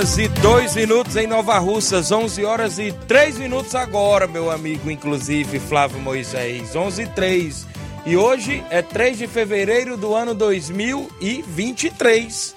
Horas e 2 minutos em Nova Russas, 11 horas e 3 minutos agora, meu amigo, inclusive Flávio Moisés, 11 e 3. E hoje é 3 de fevereiro do ano 2023.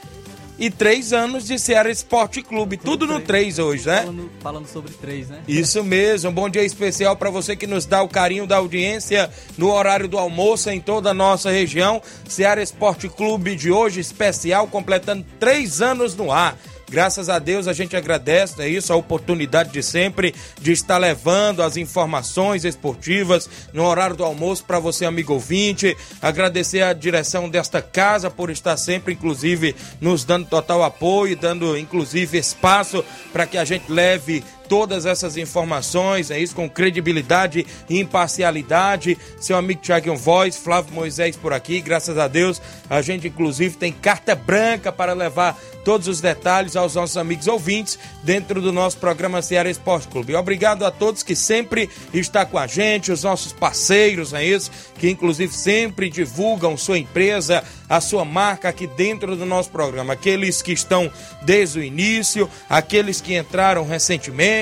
E três anos de Ceará Esporte Clube. Tudo no 3 hoje, né? Falando, falando sobre três, né? Isso mesmo. Um bom dia especial para você que nos dá o carinho da audiência no horário do almoço em toda a nossa região. Ceará Esporte Clube de hoje especial, completando três anos no ar. Graças a Deus a gente agradece, é isso, a oportunidade de sempre de estar levando as informações esportivas no horário do almoço para você, amigo ouvinte. Agradecer a direção desta casa por estar sempre, inclusive, nos dando total apoio, dando, inclusive, espaço para que a gente leve todas essas informações, é isso, com credibilidade e imparcialidade. Seu amigo Thiago Voz, Flávio Moisés por aqui, graças a Deus, a gente inclusive tem carta branca para levar todos os detalhes aos nossos amigos ouvintes dentro do nosso programa Ceará Esporte Clube. Obrigado a todos que sempre estão com a gente, os nossos parceiros, é isso, que inclusive sempre divulgam sua empresa, a sua marca aqui dentro do nosso programa. Aqueles que estão desde o início, aqueles que entraram recentemente,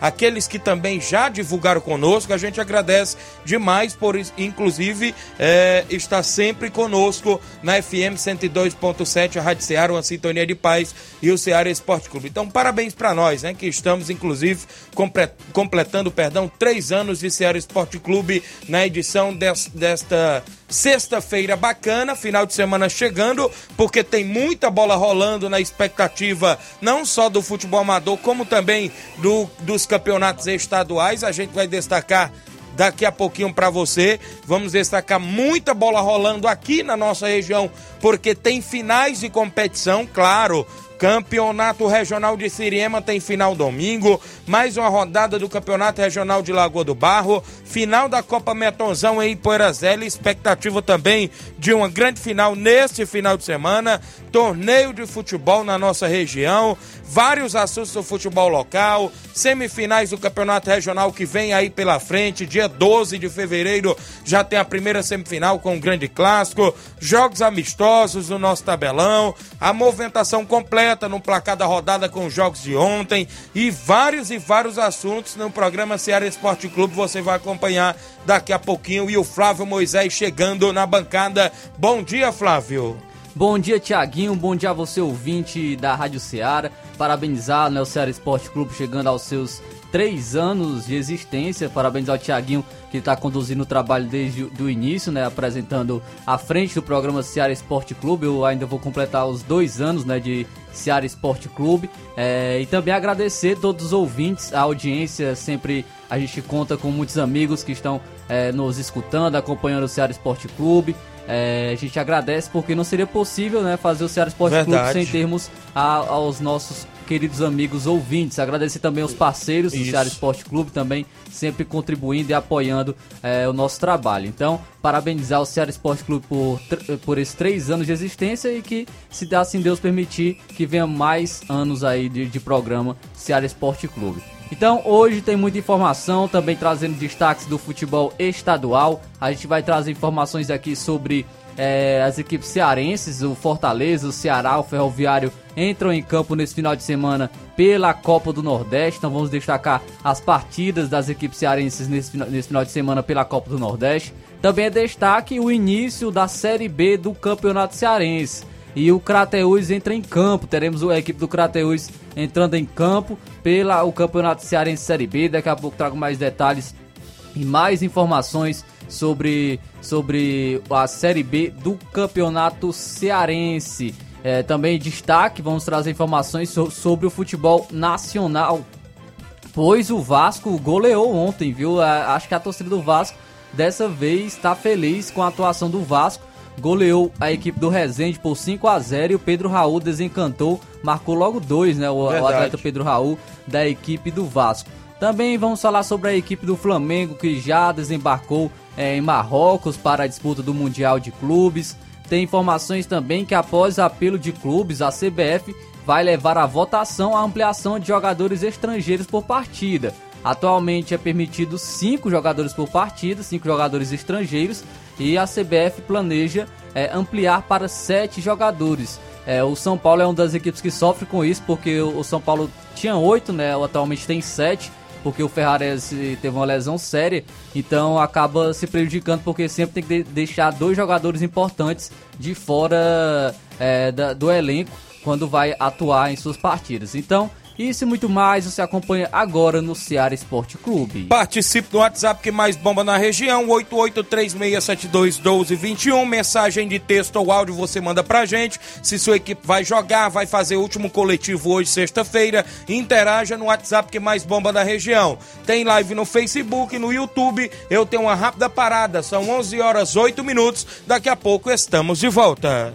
aqueles que também já divulgaram conosco, a gente agradece demais por, inclusive, é, estar sempre conosco na FM 102.7, a Rádio Ceará, uma sintonia de paz e o Ceará Esporte Clube. Então, parabéns para nós, né, que estamos, inclusive, completando, perdão, três anos de Ceará Esporte Clube na edição des, desta Sexta-feira bacana, final de semana chegando, porque tem muita bola rolando na expectativa não só do futebol amador, como também do, dos campeonatos estaduais. A gente vai destacar daqui a pouquinho para você. Vamos destacar muita bola rolando aqui na nossa região, porque tem finais de competição, claro. Campeonato Regional de Siriema tem final domingo, mais uma rodada do Campeonato Regional de Lagoa do Barro, final da Copa Metonzão em Ipoeirazela, expectativa também de uma grande final neste final de semana, torneio de futebol na nossa região, vários assuntos do futebol local, semifinais do Campeonato Regional que vem aí pela frente, dia 12 de fevereiro já tem a primeira semifinal com o um grande clássico, jogos amistosos no nosso tabelão, a movimentação completa no placar da rodada com os jogos de ontem e vários e vários assuntos no programa Ceará Esporte Clube você vai acompanhar daqui a pouquinho e o Flávio Moisés chegando na bancada. Bom dia, Flávio. Bom dia, Tiaguinho. Bom dia a você, ouvinte da Rádio Ceará. Parabenizar né, o Ceará Esporte Clube chegando aos seus três anos de existência. Parabéns ao Tiaguinho que está conduzindo o trabalho desde o início, né, apresentando à frente do programa Ceará Esporte Clube. Eu ainda vou completar os dois anos né, de Ceará Esporte Clube. É, e também agradecer todos os ouvintes, a audiência. Sempre a gente conta com muitos amigos que estão é, nos escutando, acompanhando o Ceará Esporte Clube. É, a gente agradece porque não seria possível né, fazer o Ceará Esporte Verdade. Clube sem termos a, aos nossos queridos amigos ouvintes. Agradecer também aos parceiros do Isso. Ceará Esporte Clube também sempre contribuindo e apoiando é, o nosso trabalho. Então, parabenizar o Ceará Esporte Clube por, por esses três anos de existência e que, se assim Deus permitir, que venha mais anos aí de, de programa Ceará Esporte Clube. Então, hoje tem muita informação, também trazendo destaques do futebol estadual. A gente vai trazer informações aqui sobre é, as equipes cearenses, o Fortaleza, o Ceará, o Ferroviário entram em campo nesse final de semana pela Copa do Nordeste. Então vamos destacar as partidas das equipes cearenses nesse, nesse final de semana pela Copa do Nordeste. Também é destaque o início da Série B do Campeonato Cearense. e o Crateus entra em campo. Teremos a equipe do Crateus entrando em campo pela o Campeonato Cearense Série B. Daqui a pouco trago mais detalhes e mais informações sobre, sobre a Série B do Campeonato Cearense. É, também destaque, vamos trazer informações so, sobre o futebol nacional. Pois o Vasco goleou ontem, viu? Acho que a torcida do Vasco dessa vez está feliz com a atuação do Vasco. Goleou a equipe do Resende por 5 a 0 e o Pedro Raul desencantou, marcou logo dois, né? O, o atleta Pedro Raul da equipe do Vasco. Também vamos falar sobre a equipe do Flamengo que já desembarcou é, em Marrocos para a disputa do Mundial de Clubes. Tem informações também que após apelo de clubes, a CBF vai levar à votação a ampliação de jogadores estrangeiros por partida. Atualmente é permitido 5 jogadores por partida, 5 jogadores estrangeiros, e a CBF planeja é, ampliar para 7 jogadores. É, o São Paulo é uma das equipes que sofre com isso, porque o, São Paulo tinha 8, né, atualmente tem 7 porque o Ferrari teve uma lesão séria, então acaba se prejudicando porque sempre tem que deixar dois jogadores importantes de fora é, da, do elenco quando vai atuar em suas partidas. Então isso e muito mais você acompanha agora no Ceará Esporte Clube. Participe do WhatsApp que mais bomba na região, 8836721221. Mensagem de texto ou áudio você manda pra gente. Se sua equipe vai jogar, vai fazer o último coletivo hoje, sexta-feira, interaja no WhatsApp que mais bomba na região. Tem live no Facebook, no YouTube. Eu tenho uma rápida parada, são 11 horas 8 minutos. Daqui a pouco estamos de volta.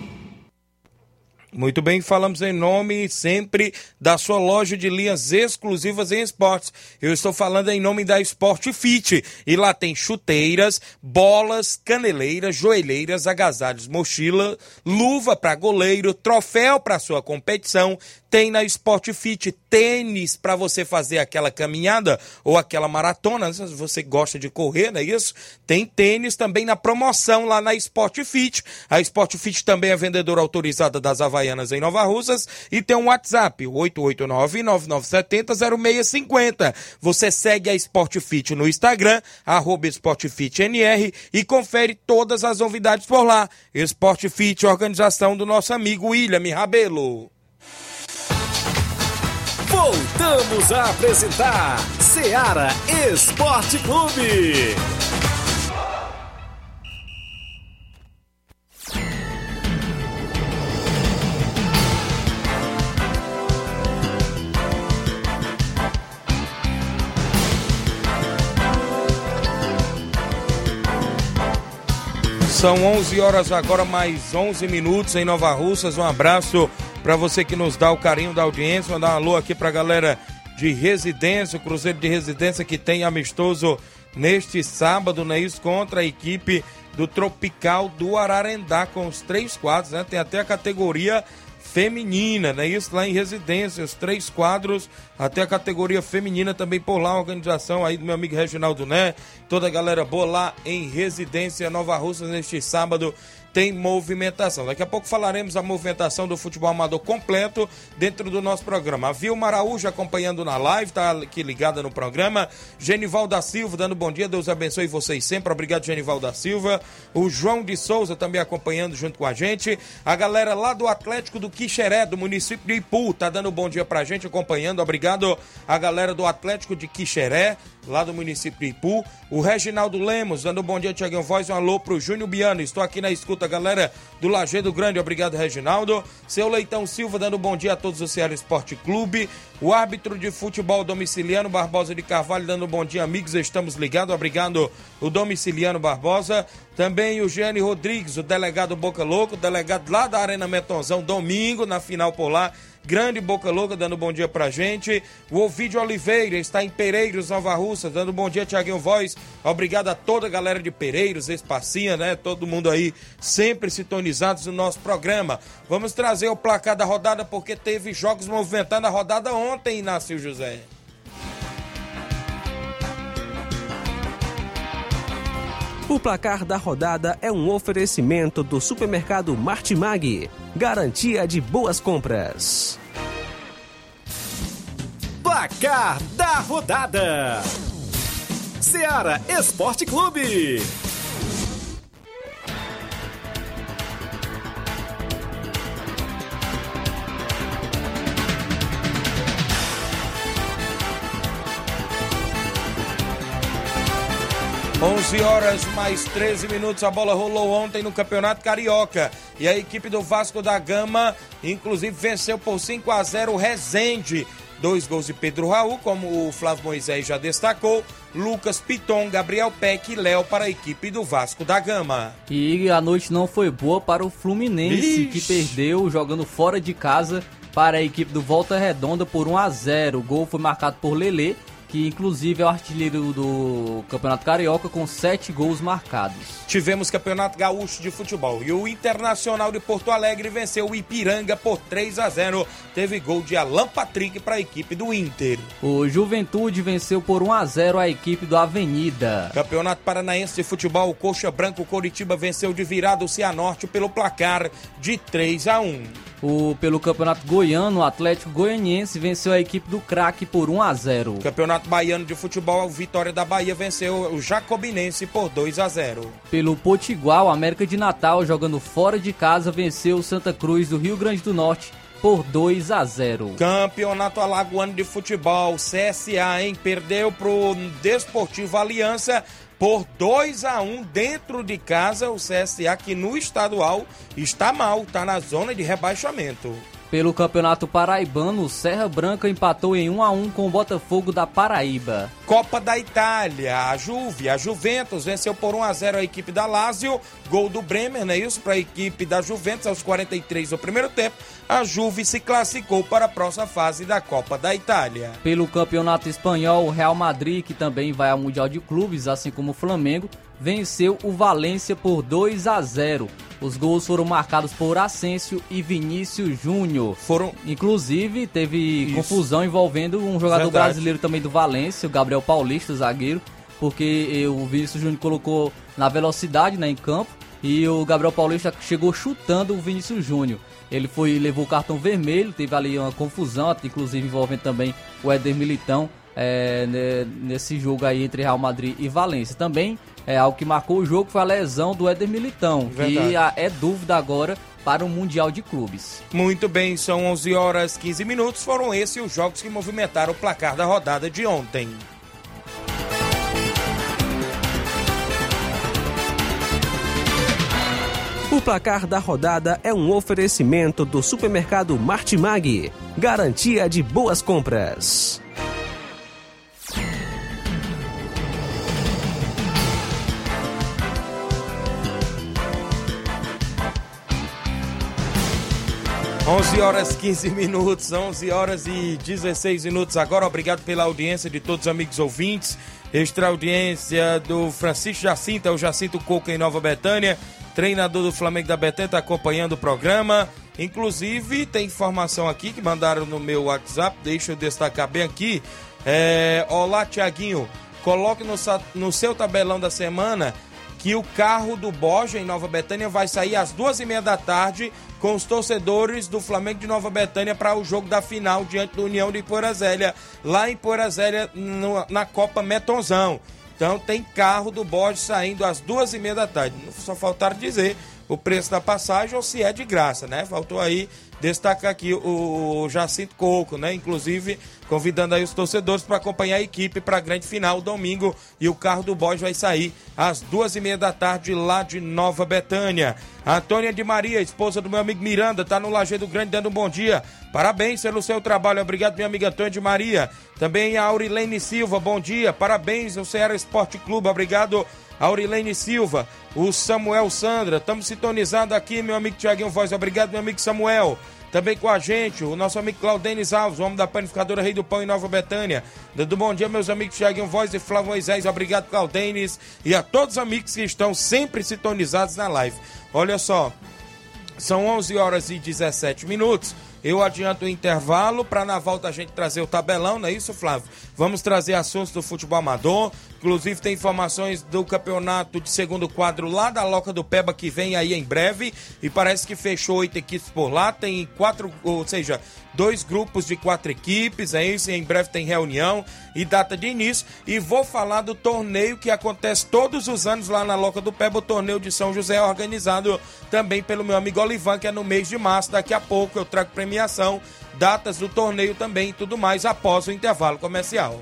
Muito bem, falamos em nome sempre da sua loja de linhas exclusivas em esportes. Eu estou falando em nome da Sport Fit. E lá tem chuteiras, bolas, caneleiras, joelheiras, agasalhos, mochila, luva para goleiro, troféu para sua competição. Tem na Sport Fit tênis para você fazer aquela caminhada ou aquela maratona. Se você gosta de correr, não é isso? Tem tênis também na promoção lá na Sport Fit. A Sport Fit também é vendedora autorizada das Havaianas em Nova Russas e tem um WhatsApp, 889-9970-0650. Você segue a Sport Fit no Instagram, arroba SportFitNR e confere todas as novidades por lá. Sport Fit, organização do nosso amigo William Rabelo. Voltamos a apresentar Seara Esporte Clube. São 11 horas agora, mais 11 minutos em Nova Russas. Um abraço para você que nos dá o carinho da audiência. Mandar um alô aqui para a galera de residência, o Cruzeiro de Residência que tem amistoso neste sábado, né? Isso contra a equipe do Tropical do Ararendá, com os três quadros, né? Tem até a categoria feminina, né? Isso lá em residência, os três quadros, até a categoria feminina também por lá, a organização aí do meu amigo Reginaldo Né, toda a galera boa lá em residência Nova Russa neste sábado tem movimentação. Daqui a pouco falaremos a movimentação do futebol amador completo dentro do nosso programa. A Vilma Araújo acompanhando na live, tá aqui ligada no programa. Genival da Silva dando bom dia, Deus abençoe vocês sempre. Obrigado, Genival da Silva. O João de Souza também acompanhando junto com a gente. A galera lá do Atlético do Quixeré, do município de Ipu, tá dando bom dia pra gente, acompanhando. Obrigado a galera do Atlético de Quixeré, lá do município de Ipu. O Reginaldo Lemos dando bom dia, Tiaguinho Voz. Um alô pro Júnior Biano. Estou aqui na escuta A galera do Lajeado Grande, obrigado, Reginaldo. Seu Leitão Silva dando bom dia a todos do Ceará Esporte Clube. O árbitro de futebol domiciliano Barbosa de Carvalho dando bom dia, amigos, estamos ligados. Obrigado, o domiciliano Barbosa. Também o Gianni Rodrigues, o delegado Boca Louco, delegado lá da Arena Metonzão, domingo, na final por lá. Grande Boca Louca dando bom dia pra gente. O Ovidio Oliveira está em Pereiros, Nova Russa, dando bom dia, Tiaguinho Voz. Obrigado a toda a galera de Pereiros, Espacinha, né? Todo mundo aí sempre sintonizados no nosso programa. Vamos trazer o placar da rodada porque teve jogos movimentando a rodada ontem, Inácio José. O placar da rodada é um oferecimento do supermercado Martimag. Garantia de boas compras. Placar da rodada: Seara Esporte Clube. 11 horas mais 13 minutos. A bola rolou ontem no Campeonato Carioca. E a equipe do Vasco da Gama, inclusive, venceu por 5 a 0 o Rezende. Dois gols de Pedro Raul, como o Flávio Moisés já destacou. Lucas Piton, Gabriel Peck e Léo para a equipe do Vasco da Gama. E a noite não foi boa para o Fluminense, Ixi. que perdeu jogando fora de casa para a equipe do Volta Redonda por 1 a 0. O gol foi marcado por Lelê, que inclusive é o artilheiro do Campeonato Carioca com sete gols marcados. Tivemos Campeonato Gaúcho de Futebol e o Internacional de Porto Alegre venceu o Ipiranga por 3 a 0. Teve gol de Alan Patrick para a equipe do Inter. O Juventude venceu por 1 a 0 a equipe do Avenida. Campeonato Paranaense de Futebol, o Coxa Branco Coritiba venceu de virada o Cianorte pelo placar de 3 a 1. O, pelo Campeonato Goiano, o Atlético Goianiense venceu a equipe do Craque por 1 a 0. Campeonato Baiano de Futebol, o Vitória da Bahia venceu o Jacobinense por 2 a 0. Pelo Potiguar, o América de Natal, jogando fora de casa, venceu o Santa Cruz do Rio Grande do Norte por 2 a 0. Campeonato Alagoano de Futebol, CSA, hein? Perdeu pro Desportivo Aliança por 2 a 1 dentro de casa. O CSA que no estadual está mal, está na zona de rebaixamento. Pelo Campeonato Paraibano, o Serra Branca empatou em 1 a 1 com o Botafogo da Paraíba. Copa da Itália, a Juve, a Juventus venceu por 1 a 0 a equipe da Lazio, gol do Bremer, não é isso? Para a equipe da Juventus aos 43 do primeiro tempo. A Juve se classificou para a próxima fase da Copa da Itália. Pelo Campeonato Espanhol, o Real Madrid, que também vai ao Mundial de Clubes, assim como o Flamengo, venceu o Valência por 2 a 0. Os gols foram marcados por Asensio e Vinícius Júnior. Foram Inclusive, teve Isso. confusão envolvendo um jogador Verdade. brasileiro também do Valência, o Gabriel Paulista, zagueiro, porque eh, o Vinícius Júnior colocou na velocidade né, em campo e o Gabriel Paulista chegou chutando o Vinícius Júnior. Ele foi levou o cartão vermelho, teve ali uma confusão, inclusive envolvendo também o Éder Militão ne- nesse jogo aí entre Real Madrid e Valência. Também é algo que marcou o jogo foi a lesão do Éder Militão, Verdade. que é dúvida agora para o Mundial de Clubes. Muito bem, são 11 horas 15 minutos. Foram esses os jogos que movimentaram o placar da rodada de ontem. O placar da rodada é um oferecimento do supermercado Martimag. Garantia de boas compras. Onze horas 15 minutos, 11 horas e 16 minutos agora. Obrigado pela audiência de todos os amigos ouvintes. Extra audiência do Francisco Jacinto, é o Jacinto Coca em Nova Betânia. Treinador do Flamengo da Betânia, está acompanhando o programa. Inclusive, tem informação aqui que mandaram no meu WhatsApp, deixa eu destacar bem aqui. É, Olá, Tiaguinho, coloque no, no seu tabelão da semana que o carro do Borja em Nova Betânia vai sair às duas e meia da tarde com os torcedores do Flamengo de Nova Betânia para o jogo da final diante do União de Porazélia, lá em Porazélia, na Copa Metonzão. Então tem carro do Borja saindo às duas e meia da tarde. Só faltaram dizer o preço da passagem ou se é de graça, né? Faltou aí destacar aqui o Jacinto Coco, né? Inclusive, convidando aí os torcedores para acompanhar a equipe para a grande final domingo. E o carro do Boys vai sair às duas e meia da tarde lá de Nova Betânia. Antônia de Maria, esposa do meu amigo Miranda, tá no Lajeado Grande dando um bom dia. Parabéns pelo seu trabalho. Obrigado, minha amiga Antônia de Maria. Também a Aurilene Silva, bom dia. Parabéns ao Ceará Esporte Clube. Obrigado, Aurilene Silva. O Samuel Sandra, estamos sintonizados aqui, meu amigo Tiaguinho Voz. Obrigado, meu amigo Samuel. Também com a gente, o nosso amigo Claudenis Alves, homem da panificadora Rei do Pão em Nova Betânia. Dando bom dia, meus amigos Tiaguinho Voz e Flávio Moisés. Obrigado, Claudenis. E a todos os amigos que estão sempre sintonizados na live. Olha só, são 11 horas e 17 minutos. Eu adianto o intervalo para na volta a gente trazer o tabelão, não é isso, Flávio? Vamos trazer assuntos do futebol amador. Inclusive tem informações do campeonato de segundo quadro lá da Loca do Peba que vem aí em breve. E parece que fechou oito equipes por lá. Tem quatro, ou seja, dois grupos de quatro equipes. É isso. Em breve tem reunião e data de início. E vou falar do torneio que acontece todos os anos lá na Loca do Peba. O torneio de São José, organizado também pelo meu amigo Olivan, que é no mês de março. Daqui a pouco eu trago premiação, datas do torneio também e tudo mais após o intervalo comercial.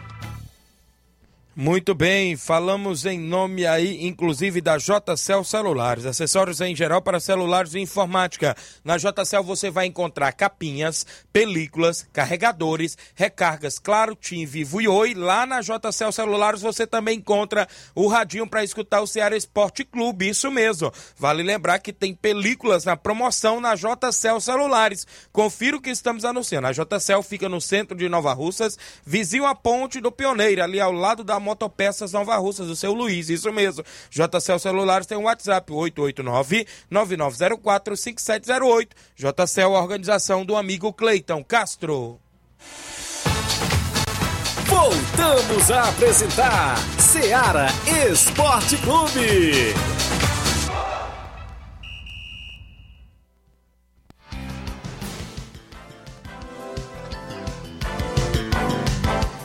Muito bem, falamos em nome aí, inclusive da JCL Celulares, acessórios em geral para celulares e informática. Na JCL você vai encontrar capinhas, películas, carregadores, recargas, claro, Tim, Vivo e Oi. Lá na JCL Celulares você também encontra o radinho para escutar o Ceará Esporte Clube, isso mesmo. Vale lembrar que tem películas na promoção na JCL Celulares. Confira o que estamos anunciando. A JCL fica no centro de Nova Russas, vizinho à ponte do Pioneiro, ali ao lado da Motopeças Nova Russas, o seu Luiz, isso mesmo. JCL Celulares tem um WhatsApp, 889-9904-5708. JCL, organização do amigo Cleiton Castro. Voltamos a apresentar Seara Esporte Clube.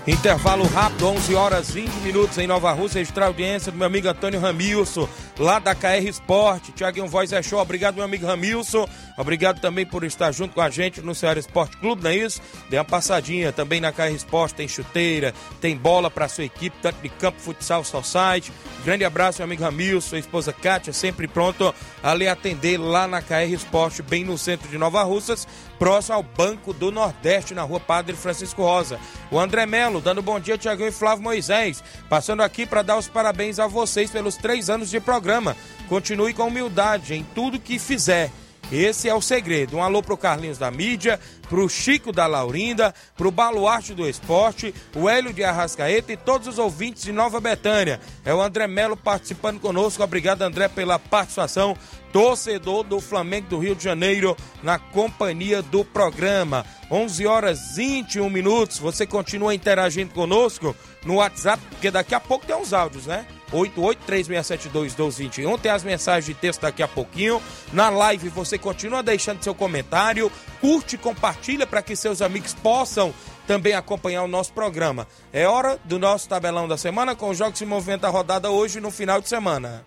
Intervalo rápido, 11 horas 20 minutos em Nova Rússia. Registrar a audiência do meu amigo Antônio Ramilson, lá da KR Esporte. Tiaguinho Voz é show. Obrigado, meu amigo Ramilson. Obrigado também por estar junto com a gente no Ceará Esporte Clube, não é isso? Dê uma passadinha também na KR Esporte. Tem chuteira, tem bola para sua equipe, tanto de campo, futsal, society. Grande abraço, meu amigo Ramilson, sua esposa Kátia, sempre pronto a lhe atender lá na KR Esporte, bem no centro de Nova Russas, próximo ao Banco do Nordeste, na rua Padre Francisco Rosa. O André Melo, dando bom dia, Tiaguinho e Flávio Moisés. Passando aqui para dar os parabéns a vocês pelos três anos de programa. Continue com humildade em tudo que fizer. Esse é o segredo. Um alô pro Carlinhos da mídia, pro Chico da Laurinda, pro Baluarte do Esporte, o Hélio de Arrascaeta e todos os ouvintes de Nova Betânia. É o André Melo participando conosco. Obrigado, André, pela participação. Torcedor do Flamengo do Rio de Janeiro na companhia do programa. 11 horas 21 minutos. Você continua interagindo conosco no WhatsApp, porque daqui a pouco tem uns áudios, né? 8836721221. Tem as mensagens de texto daqui a pouquinho. Na live você continua deixando seu comentário, curte, compartilha para que seus amigos possam também acompanhar o nosso programa. É hora do nosso tabelão da semana com os jogos se movimentam a rodada hoje no final de semana.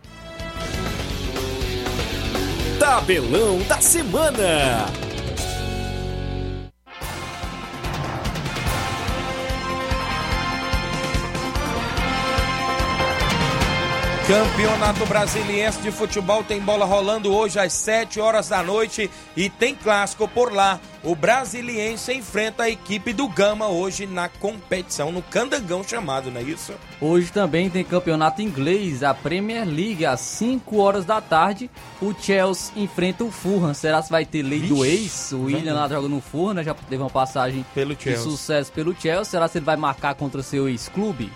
Tabelão da semana. Campeonato Brasiliense de Futebol tem bola rolando hoje às 7 horas da noite e tem clássico por lá. O Brasiliense enfrenta a equipe do Gama hoje na competição, no Candangão chamado, não é isso? Hoje também tem campeonato inglês, a Premier League, às 5 horas da tarde. O Chelsea enfrenta o Fulham. Será que vai ter lei do ex? O William lá joga no Fulham, né? Já teve uma passagem Pelo de Chelsea. sucesso pelo Chelsea. Será que ele vai marcar contra seu ex-clube?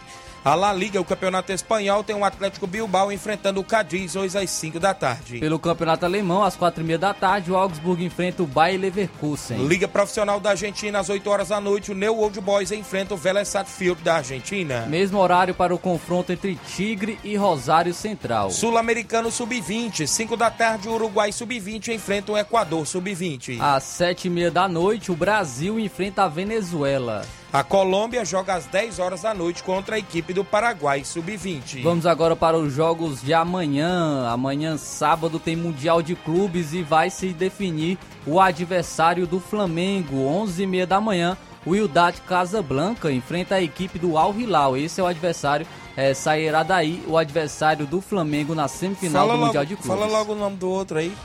A La Liga, o Campeonato Espanhol, tem o Atlético Bilbao enfrentando o Cadiz hoje às 5 da tarde. Pelo campeonato alemão, às 4h30 da tarde, o Augsburg enfrenta o Bayer Leverkusen. Liga Profissional da Argentina, às 8 horas da noite, o New Old Boys enfrenta o Vélez Sarsfield da Argentina. Mesmo horário para o confronto entre Tigre e Rosário Central. Sul-Americano Sub-20, 5 da tarde, o Uruguai Sub-20 enfrenta o Equador Sub-20. Às 7h30 da noite, o Brasil enfrenta a Venezuela. A Colômbia joga às 10 horas da noite contra a equipe do Paraguai Sub-20. Vamos agora para os jogos de amanhã. Amanhã, sábado, tem Mundial de Clubes e vai se definir o adversário do Flamengo. 11h30 da manhã, o Wydad Casablanca enfrenta a equipe do Al Hilal. Esse é o adversário, é, sairá daí o adversário do Flamengo na semifinal Fala do Mundial de logo, Clubes. fala logo o nome do outro aí,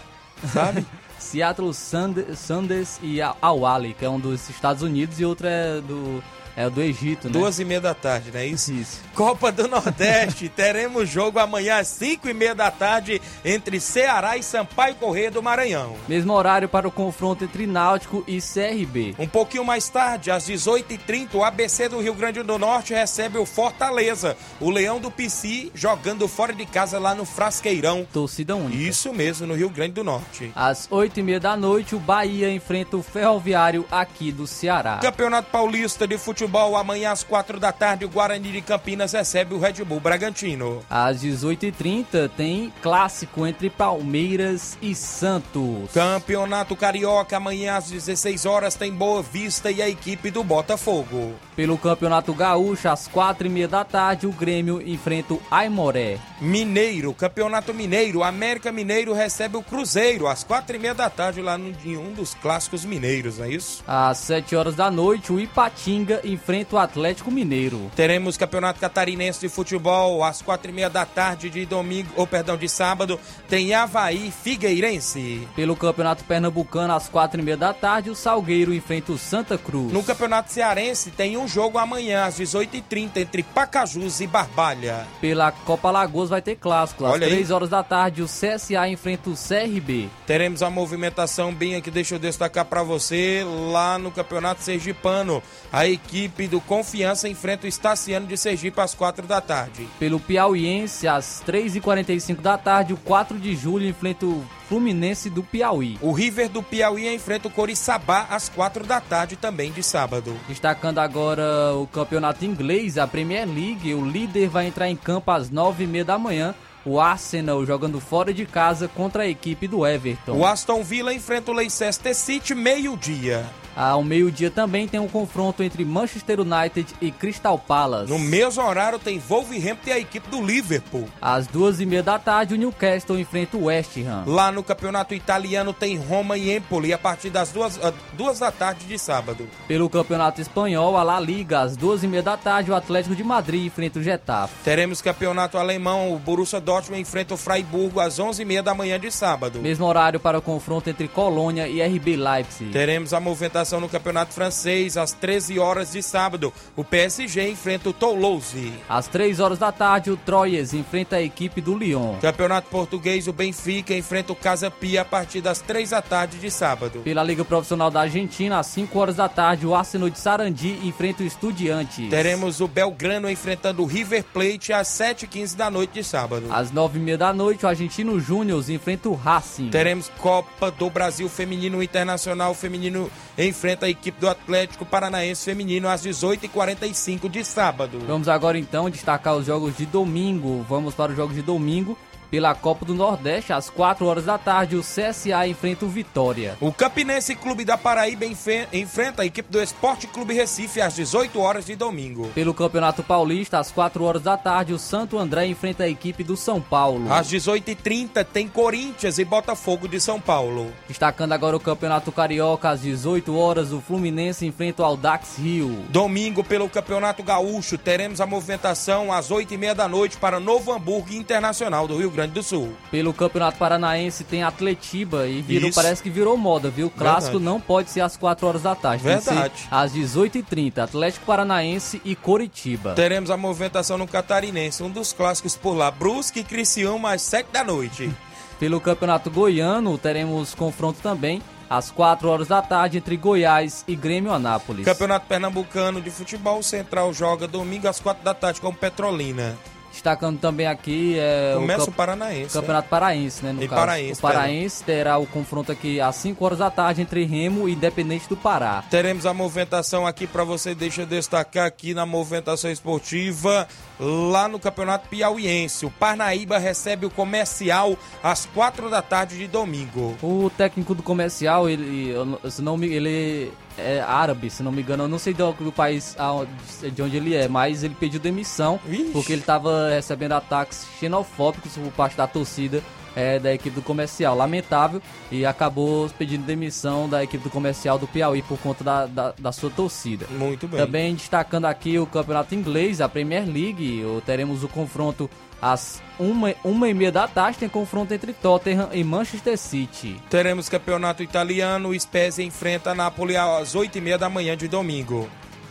sabe? Seattle Sand- Sanders e Al Ahly, que é um dos Estados Unidos e outro é do, é do Egito, né? Duas e meia da tarde, não é isso? Isso. Copa do Nordeste, teremos jogo amanhã às 5 e meia da tarde entre Ceará e Sampaio Corrêa do Maranhão. Mesmo horário para o confronto entre Náutico e CRB. Um pouquinho mais tarde, às 18h30, o ABC do Rio Grande do Norte recebe o Fortaleza, o Leão do Pici, jogando fora de casa lá no Frasqueirão. Torcida única. Isso mesmo, no Rio Grande do Norte. Às 8h30 da noite, o Bahia enfrenta o Ferroviário aqui do Ceará. Campeonato Paulista de Futebol, amanhã às 4 da tarde, o Guarani de Campinas recebe o Red Bull Bragantino. Às 18h30 tem clássico entre Palmeiras e Santos. Campeonato Carioca, amanhã às 16 horas, tem Boa Vista e a equipe do Botafogo. Pelo Campeonato Gaúcho, às 4h30 da tarde, o Grêmio enfrenta o Aimoré. Mineiro, Campeonato Mineiro, América Mineiro recebe o Cruzeiro às quatro e meia da tarde lá no, em um dos clássicos mineiros, não é isso? Às 7 horas da noite, o Ipatinga enfrenta o Atlético Mineiro. Teremos Campeonato Catarinense de Futebol às quatro e meia da tarde de domingo, ou perdão, de sábado, tem Havaí Figueirense. Pelo Campeonato Pernambucano, às 4h30 da tarde, o Salgueiro enfrenta o Santa Cruz. No Campeonato Cearense tem um jogo amanhã às 18h30 entre Pacajus e Barbalha. Pela Copa Lagoas vai ter clássico. Às. 3 horas da tarde, o CSA enfrenta o CRB. Teremos a movimentação bem aqui, deixa eu destacar para você, lá no Campeonato Sergipano. A equipe do Confiança enfrenta o Estaciano de Sergipe às quatro da tarde. Pelo Piauiense, às 3h45 da tarde, o 4 de julho enfrenta o Fluminense do Piauí. O River do Piauí enfrenta o Coriçaba às quatro da tarde também de sábado. Destacando agora o campeonato inglês, a Premier League, o líder vai entrar em campo às 9h30 da manhã. O Arsenal jogando fora de casa contra a equipe do Everton. O Aston Villa enfrenta o Leicester City meio-dia. Ao meio-dia também tem um confronto entre Manchester United e Crystal Palace. No mesmo horário tem Wolverhampton e a equipe do Liverpool. Às duas e meia da tarde, o Newcastle enfrenta o West Ham. Lá no campeonato italiano tem Roma e Empoli a partir das duas, ah, duas da tarde de sábado. Pelo campeonato espanhol, a La Liga, às duas e meia da tarde, o Atlético de Madrid enfrenta o Getafe. Teremos campeonato alemão, o Borussia Dortmund enfrenta o Freiburgo às 11h30 da manhã de sábado. Mesmo horário para o confronto entre Colônia e RB Leipzig. Teremos a movimentação no campeonato francês às 13 horas de sábado. O PSG enfrenta o Toulouse. Às três horas da tarde, o Troyes enfrenta a equipe do Lyon. Campeonato português, o Benfica enfrenta o Casa Pia a partir das 3 da tarde de sábado. Pela Liga Profissional da Argentina, às 5 horas da tarde, o Arsenal de Sarandi enfrenta o Estudiantes. Teremos o Belgrano enfrentando o River Plate às 7h15 da noite de sábado. Às 9 e meia da noite, o Argentino Júnior enfrenta o Racing. Teremos Copa do Brasil Feminino Internacional Feminino enfrenta a equipe do Atlético Paranaense Feminino às 18h45 de sábado. Vamos agora então destacar os jogos de domingo. Vamos para os jogos de domingo. Pela Copa do Nordeste, às 4 horas da tarde, o CSA enfrenta o Vitória. O Campinense Clube da Paraíba enfrenta a equipe do Esporte Clube Recife às 18 horas de domingo. Pelo Campeonato Paulista, às 4 horas da tarde, o Santo André enfrenta a equipe do São Paulo. Às 18h30 tem Corinthians e Botafogo de São Paulo. Destacando agora o Campeonato Carioca, às 18 horas, o Fluminense enfrenta o Aldax Rio. Domingo, pelo Campeonato Gaúcho, teremos a movimentação às 8h30 da noite para Novo Hamburgo Internacional do Rio Grande do Sul. Pelo Campeonato Paranaense tem Atletiba e virou, parece que virou moda, viu? O clássico Verdade. não pode ser às 4 horas da tarde. tem que ser Verdade. às 18h30, Atlético Paranaense e Coritiba. Teremos a movimentação no Catarinense, um dos clássicos por lá, Brusque e Criciúma às 7 da noite. Pelo Campeonato Goiano, teremos confronto também às 4 horas da tarde entre Goiás e Grêmio Anápolis. Campeonato Pernambucano de Futebol, Central joga domingo às 4 da tarde com Petrolina. Destacando também aqui é Começa o, camp- Paraense. Campeonato Paraense, né? No E caso. Paraense, o Paraense terá o confronto aqui às 5 horas da tarde entre Remo e Independente do Pará. Teremos a movimentação aqui para você, deixa eu destacar aqui na movimentação esportiva, lá no Campeonato Piauiense. O Parnaíba recebe o comercial às 4 da tarde de domingo. O técnico do comercial, ele, se não me, ele é árabe, se não me engano. Eu não sei do, do país de onde ele é, mas ele pediu demissão Vixe. porque ele estava recebendo ataques xenofóbicos por parte da torcida é, da equipe do comercial. Lamentável e acabou pedindo demissão da equipe do comercial do Piauí por conta da, da, da sua torcida. Muito bem. Também destacando aqui o campeonato inglês, a Premier League, teremos o confronto às uma, uma e meia da tarde, tem confronto entre Tottenham e Manchester City. Teremos campeonato italiano, o Spezia enfrenta a Napoli às 8h30 da manhã de domingo.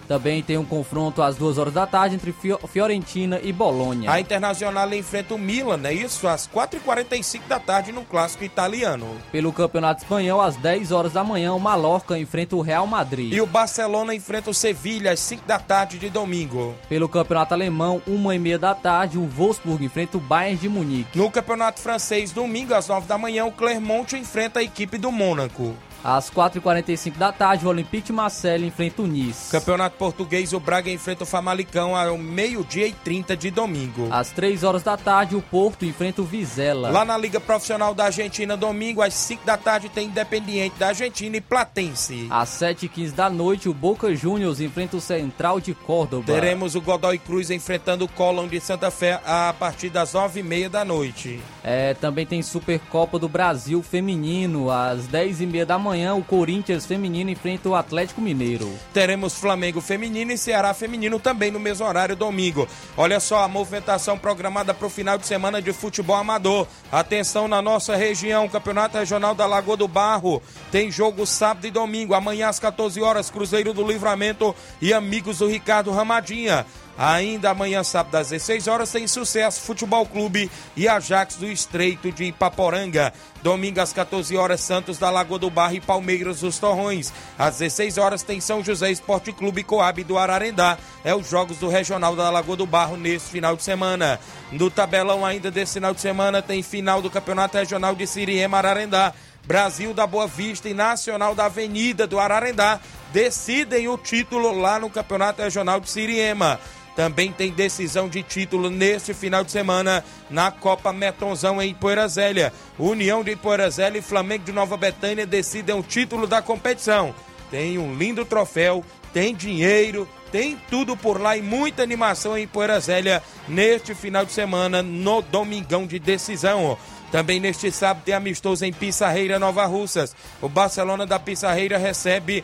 Também tem um confronto às duas horas da tarde entre Fio- Fiorentina e Bolonha. A Internacional enfrenta o Milan, é isso? Às 4h45 da tarde no clássico italiano. Pelo Campeonato Espanhol, às 10 horas da manhã, o Mallorca enfrenta o Real Madrid. E o Barcelona enfrenta o Sevilha às 5 da tarde de domingo. Pelo Campeonato Alemão, uma e meia da tarde, o Wolfsburg enfrenta o Bayern de Munique. No Campeonato Francês, domingo às 9 da manhã, o Clermont enfrenta a equipe do Mônaco. Às 4h45 da tarde, o Olympique de Marseille enfrenta o Nice. Campeonato Português, o Braga enfrenta o Famalicão ao meio-dia e 30 de domingo. Às 3 horas da tarde, o Porto enfrenta o Vizela. Lá na Liga Profissional da Argentina, domingo às 5 da tarde, tem Independiente da Argentina e Platense. Às 7h15 da noite, o Boca Juniors enfrenta o Central de Córdoba. Teremos o Godoy Cruz enfrentando o Colón de Santa Fé a partir das 9h30 da noite. É, também tem Supercopa do Brasil Feminino. Às 10h30 da manhã, o Corinthians Feminino enfrenta o Atlético Mineiro. Teremos Flamengo Feminino e Ceará Feminino também no mesmo horário, domingo. Olha só a movimentação programada para o final de semana de futebol amador. Atenção na nossa região, Campeonato Regional da Lagoa do Barro. Tem jogo sábado e domingo. Amanhã às 14 horas, Cruzeiro do Livramento e Amigos do Ricardo Ramadinha. Ainda amanhã, sábado, às 16 horas, tem Sucesso Futebol Clube e Ajax do Estreito de Ipaporanga. Domingo, às 14 horas, Santos da Lagoa do Barro e Palmeiras dos Torrões. Às 16 horas, tem São José Esporte Clube Coab do Ararendá. É os jogos do Regional da Lagoa do Barro nesse final de semana. No tabelão ainda desse final de semana, tem final do Campeonato Regional de Siriema Ararendá. Brasil da Boa Vista e Nacional da Avenida do Ararendá decidem o título lá no Campeonato Regional de Siriema. Também tem decisão de título neste final de semana na Copa Metonzão em Poeira Zélia. União de Poeira Zélia e Flamengo de Nova Betânia decidem o título da competição. Tem um lindo troféu, tem dinheiro, tem tudo por lá e muita animação em Poeira Zélia neste final de semana no Domingão de Decisão. Também neste sábado tem amistoso em Pissarreira, Nova Russas. O Barcelona da Pissarreira recebe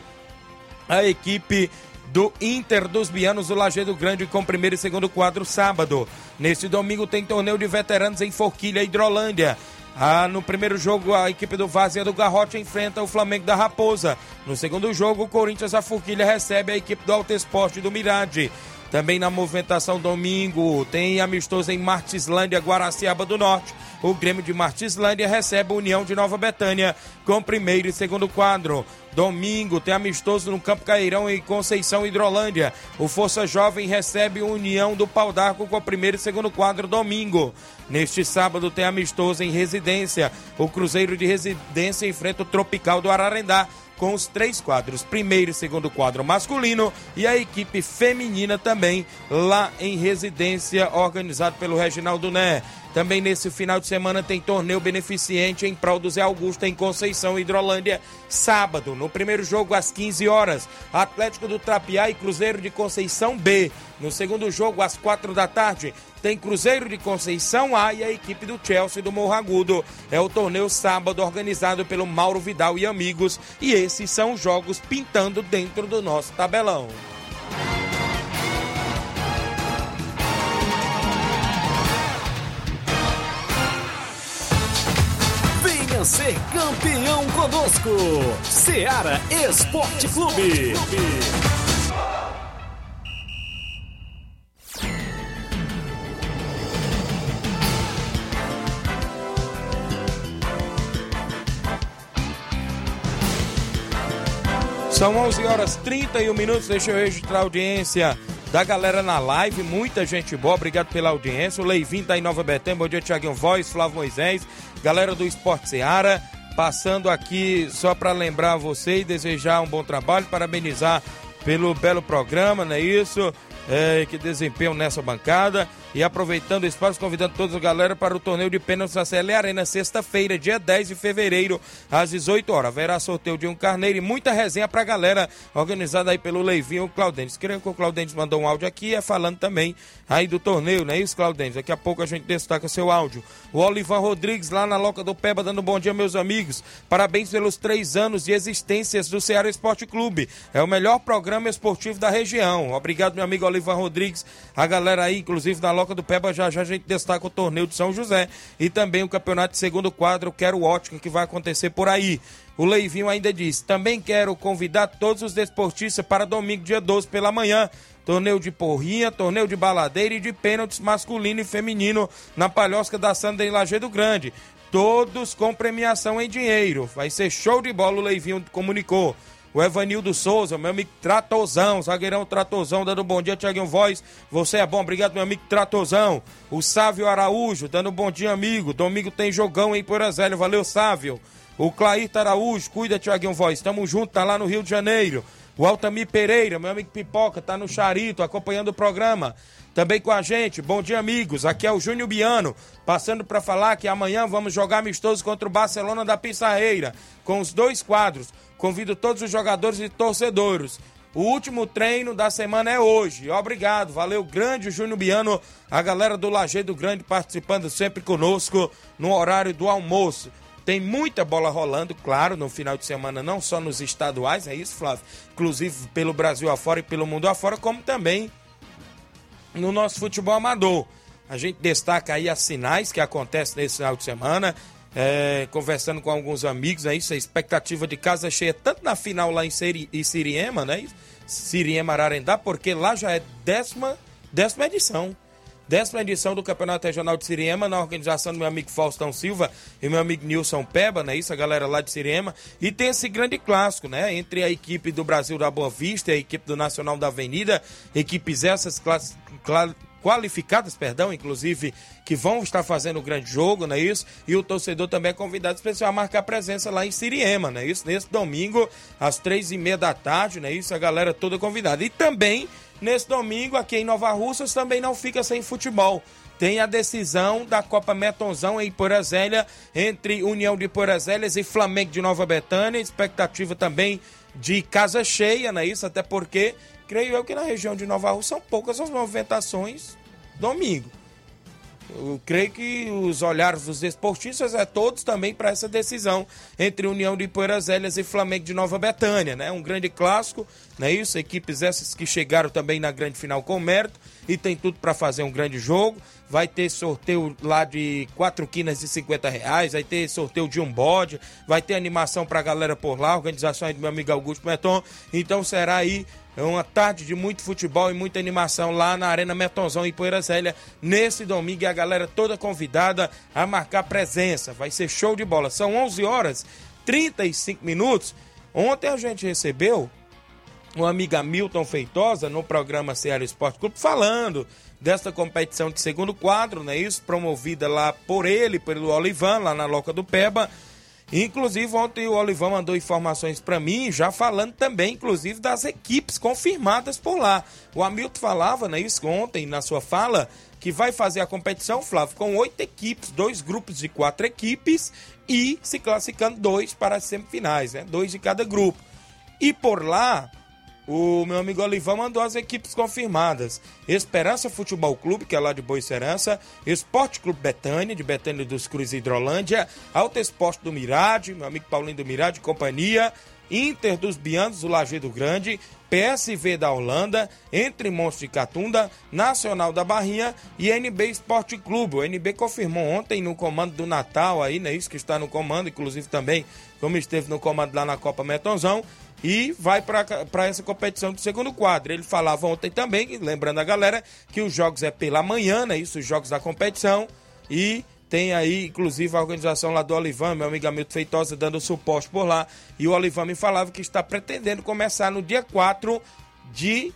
a equipe do Inter dos Bianos do Lajeado Grande com primeiro e segundo quadro sábado. Neste domingo tem torneio de veteranos em Forquilha, Hidrolândia. Ah, no primeiro jogo, a equipe do Vazia do Garrote enfrenta o Flamengo da Raposa. No segundo jogo, o Corinthians da Forquilha recebe a equipe do Alto Esporte do Mirade. Também na movimentação domingo tem amistoso em Martislândia, Guaraciaba do Norte. O Grêmio de Martislândia recebe a União de Nova Betânia com primeiro e segundo quadro. Domingo tem amistoso no Campo Cairão em Conceição Hidrolândia. O Força Jovem recebe a União do Pau d'Arco com o primeiro e segundo quadro domingo. Neste sábado tem amistoso em Residência. O Cruzeiro de Residência enfrenta o Tropical do Ararendá com os três quadros, primeiro e segundo quadro masculino e a equipe feminina também lá em residência, organizado pelo Reginaldo Né. Também nesse final de semana tem torneio beneficente em prol do Zé Augusto em Conceição, Hidrolândia, sábado. No primeiro jogo, às 15 horas, Atlético do Trapiá e Cruzeiro de Conceição B. No segundo jogo, às 4 da tarde, tem Cruzeiro de Conceição A e a equipe do Chelsea do Morro Agudo. É o torneio sábado organizado pelo Mauro Vidal e amigos. E esses são os jogos pintando dentro do nosso tabelão. Venha ser campeão conosco. Seara Esporte Clube. São 11 horas 31 minutos. Deixa eu registrar a audiência da galera na live. Muita gente boa. Obrigado pela audiência. O Leivinho tá em Nova Betânia. Bom dia, Tiaguinho Voz, Flávio Moisés. Galera do Esporte Seara. Passando aqui só para lembrar você e desejar um bom trabalho. Parabenizar pelo belo programa, não é isso? É, que desempenham nessa bancada. E aproveitando o espaço, convidando toda a galera para o torneio de pênaltis na CL Arena, sexta-feira, dia 10 de fevereiro, às 18 horas. Haverá sorteio de um carneiro e muita resenha para a galera, organizada aí pelo Leivinho Claudentes. Creio que o Claudentes mandou um áudio aqui, é falando também aí do torneio, não é isso, Claudentes? Daqui a pouco a gente destaca seu áudio. O Olivan Rodrigues, lá na Loca do Peba, dando bom dia, meus amigos. Parabéns pelos três anos de existências do Ceará Esporte Clube. É o melhor programa esportivo da região. Obrigado, meu amigo Olivan Rodrigues. A galera aí, inclusive, da Loca do Peba, já já a gente destaca o torneio de São José e também o campeonato de segundo quadro, Quero Ótica, que vai acontecer por aí. O Leivinho ainda diz: também quero convidar todos os desportistas para domingo, dia 12 pela manhã. Torneio de porrinha, torneio de baladeira e de pênaltis masculino e feminino na Palhosca da Sandra em Lajeado Grande. Todos com premiação em dinheiro. Vai ser show de bola, o Leivinho comunicou. O Evanildo Souza, meu amigo Tratozão, zagueirão Tratozão, dando bom dia, Tiaguinho Voz. Você é bom, obrigado, meu amigo Tratozão. O Sávio Araújo, dando bom dia, amigo. Domingo tem jogão em Porazélio, valeu, Sávio. O Clair Araújo, cuida, Tiaguinho Voz. Tamo junto, tá lá no Rio de Janeiro. O Altamir Pereira, meu amigo Pipoca, tá no Charito, acompanhando o programa. Também com a gente, bom dia, amigos. Aqui é o Júnior Biano, passando para falar que amanhã vamos jogar amistoso contra o Barcelona da Pissarreira, com os dois quadros. Convido todos os jogadores e torcedores. O último treino da semana é hoje. Obrigado, valeu, grande Júnior Biano, a galera do Lajeado Grande participando sempre conosco no horário do almoço. Tem muita bola rolando, claro, no final de semana, não só nos estaduais, é isso, Flávio? Inclusive pelo Brasil afora e pelo mundo afora, como também no nosso futebol amador. A gente destaca aí as sinais que acontecem nesse final de semana. É, conversando com alguns amigos, é isso, a expectativa de casa cheia, tanto na final lá em, Siri, em Siriema, né? Siriema Ararendá, porque lá já é décima, décima edição. Décima edição do Campeonato Regional de Siriema, na organização do meu amigo Faustão Silva e meu amigo Nilson Peba, né? Isso, a galera lá de Siriema. E tem esse grande clássico, né? Entre a equipe do Brasil da Boa Vista e a equipe do Nacional da Avenida. Equipes essas class... qualificadas, perdão, inclusive, que vão estar fazendo um grande jogo, não é isso? E o torcedor também é convidado especial a marcar presença lá em Siriema, não é isso? Nesse domingo, às três e meia da tarde, não é isso? A galera toda convidada. E também, nesse domingo, aqui em Nova Russas, também não fica sem futebol. Tem a decisão da Copa Metonzão em Porazélia, entre União de Porazélias e Flamengo de Nova Betânia. Expectativa também de casa cheia, não é isso? Até porque, creio eu que na região de Nova Rússia são poucas as movimentações domingo. Eu creio que os olhares dos esportistas é todos também para essa decisão entre União de Poeiras e Flamengo de Nova Betânia, né? Um grande clássico, não é isso? Equipes essas que chegaram também na grande final com mérito e tem tudo para fazer um grande jogo. Vai ter sorteio lá de quatro quinas de 50 reais, vai ter sorteio de um bode, vai ter animação para a galera por lá, organização aí do meu amigo Augusto Meton. Então será aí uma tarde de muito futebol e muita animação lá na Arena Metonzão em Poeira Zélia nesse domingo e a galera toda convidada a marcar presença. Vai ser show de bola. São 11 horas 35 minutos. Ontem a gente recebeu uma amiga Milton Feitosa no programa Ceará Esporte Clube falando desta competição de segundo quadro, né? Isso promovida lá por ele, pelo Olivan, lá na Loca do Peba. Inclusive, ontem o Olivão mandou informações para mim, já falando também, inclusive, das equipes confirmadas por lá. O Hamilton falava, né, isso ontem, na sua fala, que vai fazer a competição, Flávio, com oito equipes, dois grupos de quatro equipes e se classificando dois para as semifinais, né? Dois de cada grupo. E por lá, o meu amigo Olivão mandou as equipes confirmadas. Esperança Futebol Clube, que é lá de Boa Serança, Esporte Clube Betânia, de Betânia dos Cruz Hidrolândia, Alto Esporte do Mirade, meu amigo Paulinho do Mirade, companhia, Inter dos Bianos, do Lajeado Grande, PSV da Holanda, Entre Monstros de Catunda, Nacional da Barrinha e NB Esporte Clube. O NB confirmou ontem no comando do Natal aí, né? Isso que está no comando, inclusive também, como esteve no comando lá na Copa Metonzão, e vai para essa competição do segundo quadro. Ele falava ontem também, lembrando a galera, que os jogos é pela manhã, né? Isso, os jogos da competição. E tem aí, inclusive, a organização lá do Olivan, meu amigo Hamilton Feitosa, dando suporte por lá. E o Olivan me falava que está pretendendo começar no dia 4 de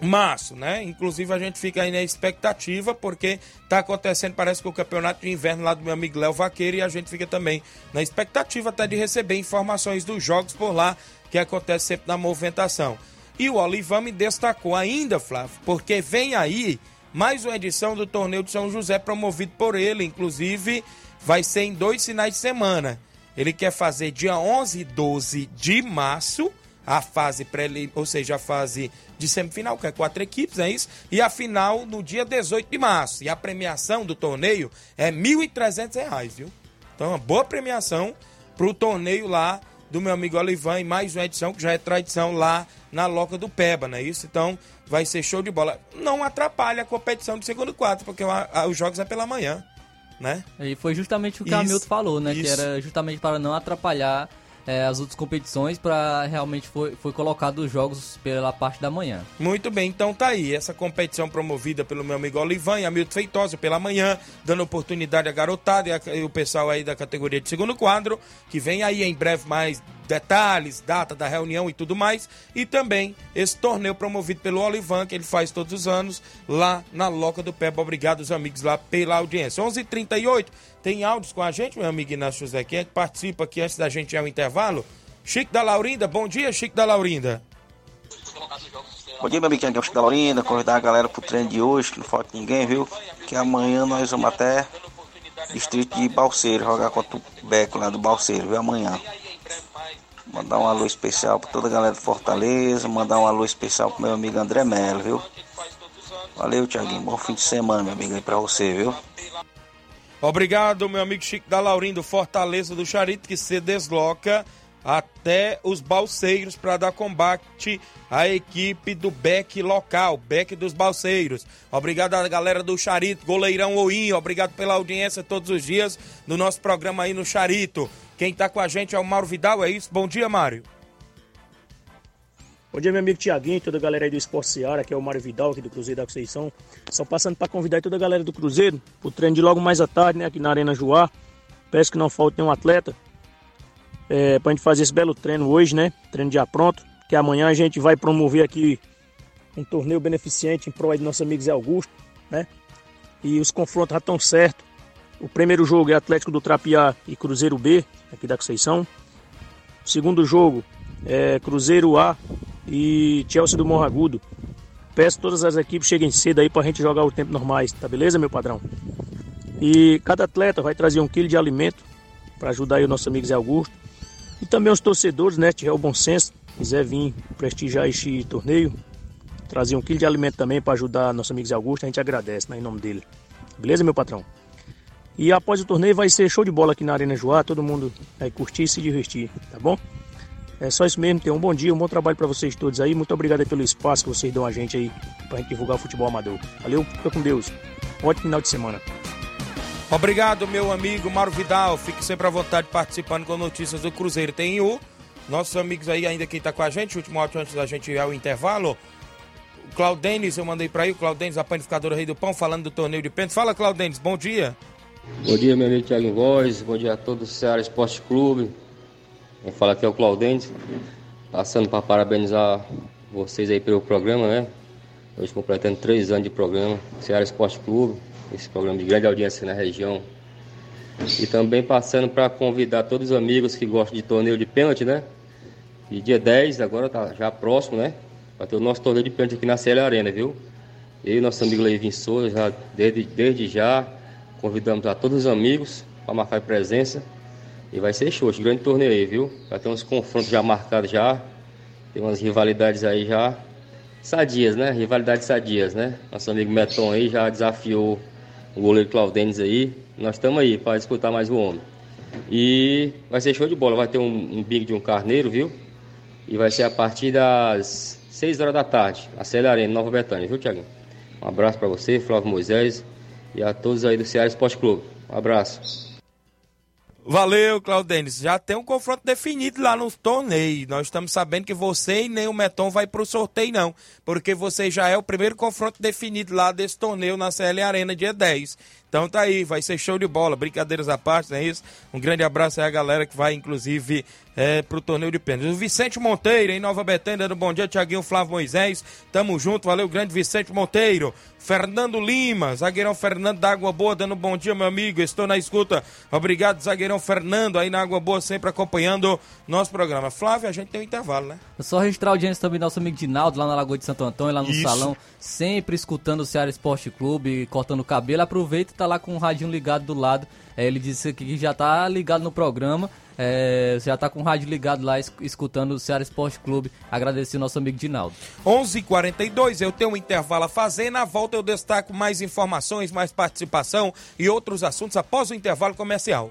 março, né? Inclusive a gente fica aí na expectativa, porque tá acontecendo, parece que o campeonato de inverno lá do meu amigo Léo Vaqueiro, e a gente fica também na expectativa até de receber informações dos jogos por lá, que acontece sempre na movimentação. E o Olivan me destacou ainda, Flávio, porque vem aí mais uma edição do Torneio de São José promovido por ele, inclusive vai ser em dois finais de semana. Ele quer fazer dia 11 e 12 de março, a fase pré ou seja, a fase de semifinal, que é quatro equipes, é isso? E a final no dia 18 de março. E a premiação do torneio é R$ 1.300, viu? Então, uma boa premiação para o torneio lá do meu amigo Olivan e mais uma edição que já é tradição lá na Loca do Peba, não é isso? Então, vai ser show de bola. Não atrapalha a competição de segundo quadro, porque os jogos é pela manhã, né? E foi justamente o que o Hamilton falou, né? Isso. Que era justamente para não atrapalhar é, as outras competições para realmente foi, foi colocado os jogos pela parte da manhã. Muito bem, então tá aí. Essa competição promovida pelo meu amigo Olivan e Hamilton Feitosa pela manhã, dando oportunidade à garotada e, a, e o pessoal aí da categoria de segundo quadro, que vem aí em breve mais detalhes, data da reunião e tudo mais. E também esse torneio promovido pelo Olivan, que ele faz todos os anos lá na Loca do Peba. Obrigado, os amigos, lá pela audiência. 11:38 h 38 tem áudios com a gente, meu amigo Inácio José, quem é que participa aqui antes da gente ir ao intervalo? Chico da Laurinda, bom dia, Chico da Laurinda. Bom dia, meu amigo, é o Chico da Laurinda, convidar a galera pro treino de hoje, que não falta ninguém, viu? Que amanhã nós vamos até distrito de Balseiro, jogar contra o Beco lá do Balseiro, viu? Amanhã. Mandar um alô especial para toda a galera de Fortaleza. Mandar um alô especial pro meu amigo André Melo, viu? Valeu, Tiaguinho. Bom fim de semana, meu amigo, aí você, viu? Obrigado, meu amigo Chico da Laurindo, Fortaleza do Charito, que se desloca até os balseiros para dar combate à equipe do Beck local, Beck dos Balseiros. Obrigado à galera do Charito, goleirão Oinho, obrigado pela audiência todos os dias do nosso programa aí no Charito. Quem está com a gente é o Mauro Vidal, é isso? Bom dia, Mário. Bom dia, meu amigo Tiaguinho, toda a galera aí do Esporte Seara, que é o Mário Vidal, aqui do Cruzeiro da Conceição. Só passando para convidar toda a galera do Cruzeiro o treino de logo mais à tarde, né, aqui na Arena Joá. Peço que não falte nenhum atleta é, para a gente fazer esse belo treino hoje, né? Treino já pronto, que amanhã a gente vai promover aqui um torneio beneficente em prol de nosso amigo Zé Augusto, né? E os confrontos já estão certos. O primeiro jogo é Atlético do Trapiá e Cruzeiro B, aqui da Conceição. O segundo jogo é Cruzeiro A e Chelsea do Morragudo. Peço todas as equipes cheguem cedo aí para a gente jogar o tempo normais, tá beleza, meu padrão? E cada atleta vai trazer um quilo de alimento para ajudar aí o nosso amigo Zé Augusto. E também os torcedores, né, tiver o bom senso, quiser vir prestigiar este torneio, trazer um quilo de alimento também para ajudar nosso amigo Zé Augusto, a gente agradece, né, em nome dele. Beleza, meu patrão? E após o torneio vai ser show de bola aqui na Arena Joá, todo mundo vai curtir e se divertir, tá bom? É só isso mesmo, tenham um bom dia, um bom trabalho para vocês todos aí. Muito obrigado pelo espaço que vocês dão a gente aí gente divulgar o futebol amador. Valeu, fica com Deus. Um ótimo final de semana. Obrigado, meu amigo Mauro Vidal. Fique sempre à vontade participando com notícias do Cruzeiro. Tem o nossos amigos aí ainda que tá com a gente, o último áudio antes da gente ir ao intervalo. O Claudenis, eu mandei para aí, o Claudenis, a panificadora Rei do Pão, falando do torneio de pênalti. Fala, Claudenis, bom dia. Bom dia, meu amigo Thiago Góes, bom dia a todos do Ceará Esporte Clube. Quem fala aqui é o Claudente, passando para parabenizar vocês aí pelo programa, né? Hoje completando três anos de programa, Ceará Esporte Clube, esse programa de grande audiência na região. E também passando para convidar todos os amigos que gostam de torneio de pênalti, né? E dia 10, agora tá já próximo, né? Vai ter o nosso torneio de pênalti aqui na CL Arena, viu? Eu e nosso amigo Levin Souza, já, desde, desde já, convidamos a todos os amigos para marcar presença. E vai ser show, grande torneio aí, viu? Já tem uns confrontos já marcados já. Tem umas rivalidades aí já. Sadias, né? Rivalidades sadias, né? Nosso amigo Meton aí já desafiou o goleiro Claudênis aí. Nós estamos aí para disputar mais um homem. E vai ser show de bola. Vai ter um, um big de um carneiro, viu? E vai ser a partir das 6 horas da tarde, a Célia Arena, Nova Betânia, viu, Tiaguinho? Um abraço para você, Flávio Moisés, e a todos aí do Ceará Esporte Clube. Um abraço. Valeu, Claudênis. Já tem um confronto definido lá no torneio. Nós estamos sabendo que você e nem o Meton vai pro sorteio, não. Porque você já é o primeiro confronto definido lá desse torneio na CL Arena, dia 10. Então tá aí, vai ser show de bola. Brincadeiras à parte, não é isso? Um grande abraço aí à galera que vai, inclusive, é, pro torneio de pênaltis. O Vicente Monteiro, em Nova Betânia, dando bom dia, Tiaguinho Flávio Moisés. Tamo junto, valeu, grande Vicente Monteiro. Fernando Lima, zagueirão Fernando da Água Boa, dando bom dia, meu amigo. Estou na escuta. Obrigado, zagueirão Fernando, aí na Água Boa, sempre acompanhando nosso programa. Flávio, a gente tem um intervalo, né? É só registrar a audiência também do nosso amigo Dinaldo, lá na Lagoa de Santo Antônio, lá no Isso. salão, sempre escutando o Ceará Esporte Clube, cortando o cabelo. Aproveita tá lá com o radinho ligado do lado. É, ele disse que já tá ligado no programa. É, já tá com o rádio ligado lá, es- escutando o Ceará Esporte Clube. Agradecer o nosso amigo Dinaldo. 11:42 eu tenho um intervalo a fazer. Na volta eu destaco mais informações, mais participação e outros assuntos após o intervalo comercial.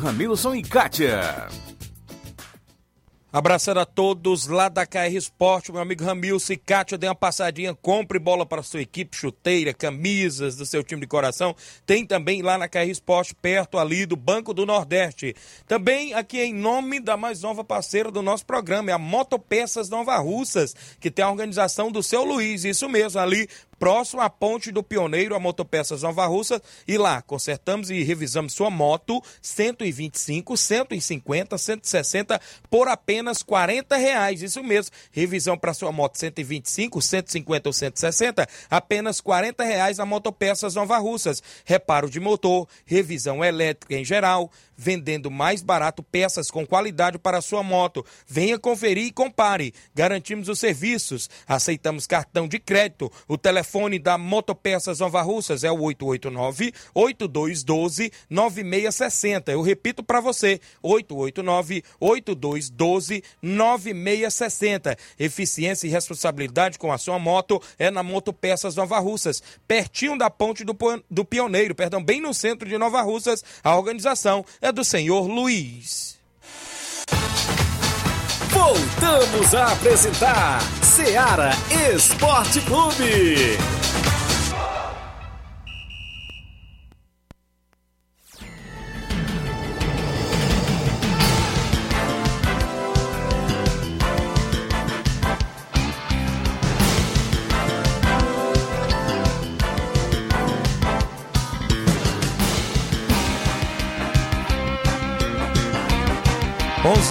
Ramilson e Kátia. Abraçando a todos lá da KR Esporte, meu amigo Ramilson e Kátia, dê uma passadinha, compre bola para sua equipe, chuteira, camisas do seu time de coração. Tem também lá na KR Esporte, perto ali do Banco do Nordeste. Também aqui em nome da mais nova parceira do nosso programa, é a Motopeças Nova Russas, que tem a organização do seu Luiz, isso mesmo, ali próximo à Ponte do Pioneiro, a Motopeças Nova Russa, e lá consertamos e revisamos sua moto 125, 150, 160 por apenas 40 reais. Isso mesmo, revisão para sua moto 125, 150 ou 160, apenas 40 reais a Motopeças Nova Russas. Reparo de motor, revisão elétrica em geral, vendendo mais barato peças com qualidade para sua moto. Venha conferir e compare. Garantimos os serviços. Aceitamos cartão de crédito. O telefone da Motopeças Nova Russas é o 889-8212-9660. Eu repito para você: 889-8212-9660. Eficiência e responsabilidade com a sua moto é na Motopeças Nova Russas, pertinho da ponte do, do Pioneiro, perdão, bem no centro de Nova Russas. A organização é do senhor Luiz. Voltamos a apresentar Seara Esporte Clube.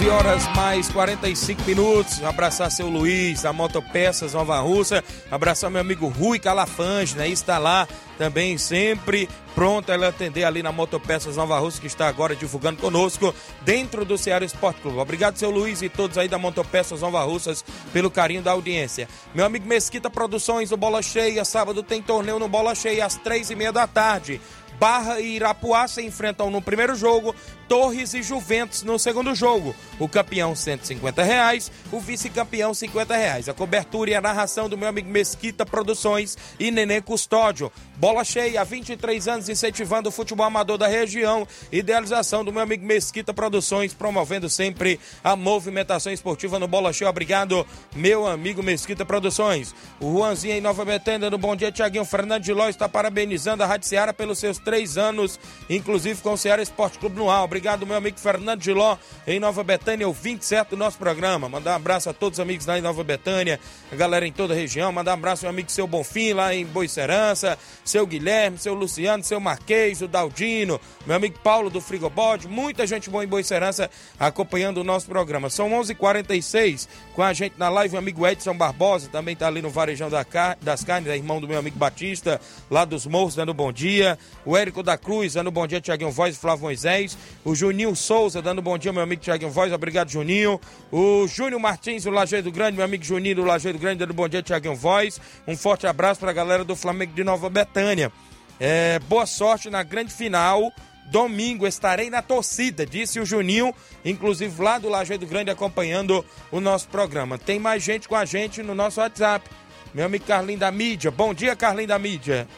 Onze horas mais 45 minutos. Abraçar seu Luiz, da Motopeças Nova Russa. Abraçar meu amigo Rui Calafange, né? Está lá também sempre pronto a atender ali na Motopeças Nova Russa, que está agora divulgando conosco dentro do Ceará Esporte Clube. Obrigado, seu Luiz e todos aí da Motopeças Nova Russas pelo carinho da audiência. Meu amigo Mesquita Produções, o Bola Cheia. Sábado tem torneio no Bola Cheia às três e meia da tarde. Barra e Irapuá se enfrentam no primeiro jogo, Torres e Juventus no segundo jogo. O campeão 150 reais, o vice-campeão 50 reais. A cobertura e a narração do meu amigo Mesquita Produções e Nenê Custódio. Bola cheia, há 23 anos incentivando o futebol amador da região. Idealização do meu amigo Mesquita Produções, promovendo sempre a movimentação esportiva no Bola Cheia. Obrigado, meu amigo Mesquita Produções. O Juanzinho em Nova Betânia, no Bom Dia, Tiaguinho Fernando de Ló está parabenizando a Rádio Seara pelos seus três anos, inclusive com o Ceará Esporte Clube no ar. Obrigado, meu amigo Fernando Giló, em Nova Betânia, ouvinte certo do nosso programa. Mandar um abraço a todos os amigos lá em Nova Betânia, a galera em toda a região. Mandar um abraço ao meu amigo Seu Bonfim, lá em Boicerança, seu Guilherme, seu Luciano, seu Marquês, o Daldino, meu amigo Paulo do Frigobode, muita gente boa em Boicerança acompanhando o nosso programa. São 11:46 h 46 com a gente na live, o amigo Edson Barbosa, também está ali no Varejão da Car das Carnes, é irmão do meu amigo Batista, lá dos Morros, dando bom dia. O Érico da Cruz, dando bom dia, Tiaguinho Voz e Flávio Moisés. O Juninho Souza, dando bom dia, meu amigo Tiaguinho Voz, obrigado, Juninho. O Júnior Martins, do Lajeiro Grande, meu amigo Juninho do Lajeiro Grande, dando bom dia, Tiaguinho Voz. Um forte abraço para a galera do Flamengo de Nova Betânia. É, boa sorte na grande final. Domingo estarei na torcida, disse o Juninho, inclusive lá do Lajeiro Grande acompanhando o nosso programa. Tem mais gente com a gente no nosso WhatsApp. Meu amigo Carlinho da Mídia. Bom dia, Carlinho da Mídia.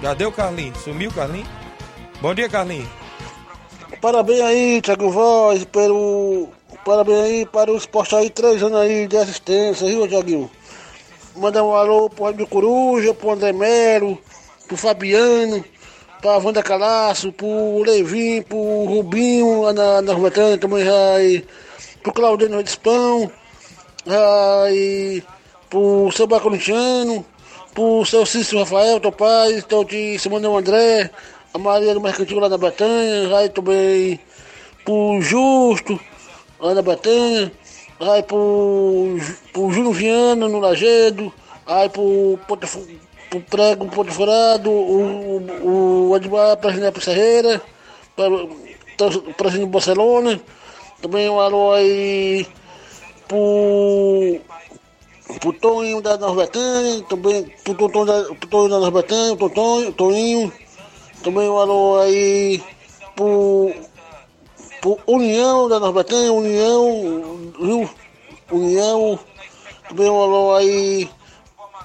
Cadê o Carlinho? Sumiu o Carlinho? Bom dia, Carlinho. Parabéns aí, Thiago Voz, pelo. Parabéns aí para o esporte aí, três anos aí de assistência, viu, Thiaguinho? Mandar um alô pro Rádio Coruja, pro André Melo, pro Fabiano, pra Wanda Calaço, pro Levin, pro Rubinho, lá na, na Rubetânia também, aí, pro Claudino Redispão, aí, pro seu Bacorintiano, pro seu Cícero Rafael, teu pai, teu de Simão André, a Maria do Mercantil lá na Betânia, aí também pro Justo, lá na Betânia, aí pro, pro Júnior Viana no Lagedo, aí pro, pro Prego Ponte Furado, o, o, o Admar Presidente Serreira, para o Presidente do Barcelona, também um alô aí pro pro Toninho da Nova Betânia, também pro Toninho da, Toninho da Betânia, pro Toninho, também um alô aí pro, pro União da Nova Betânia, União, viu? União, também um alô aí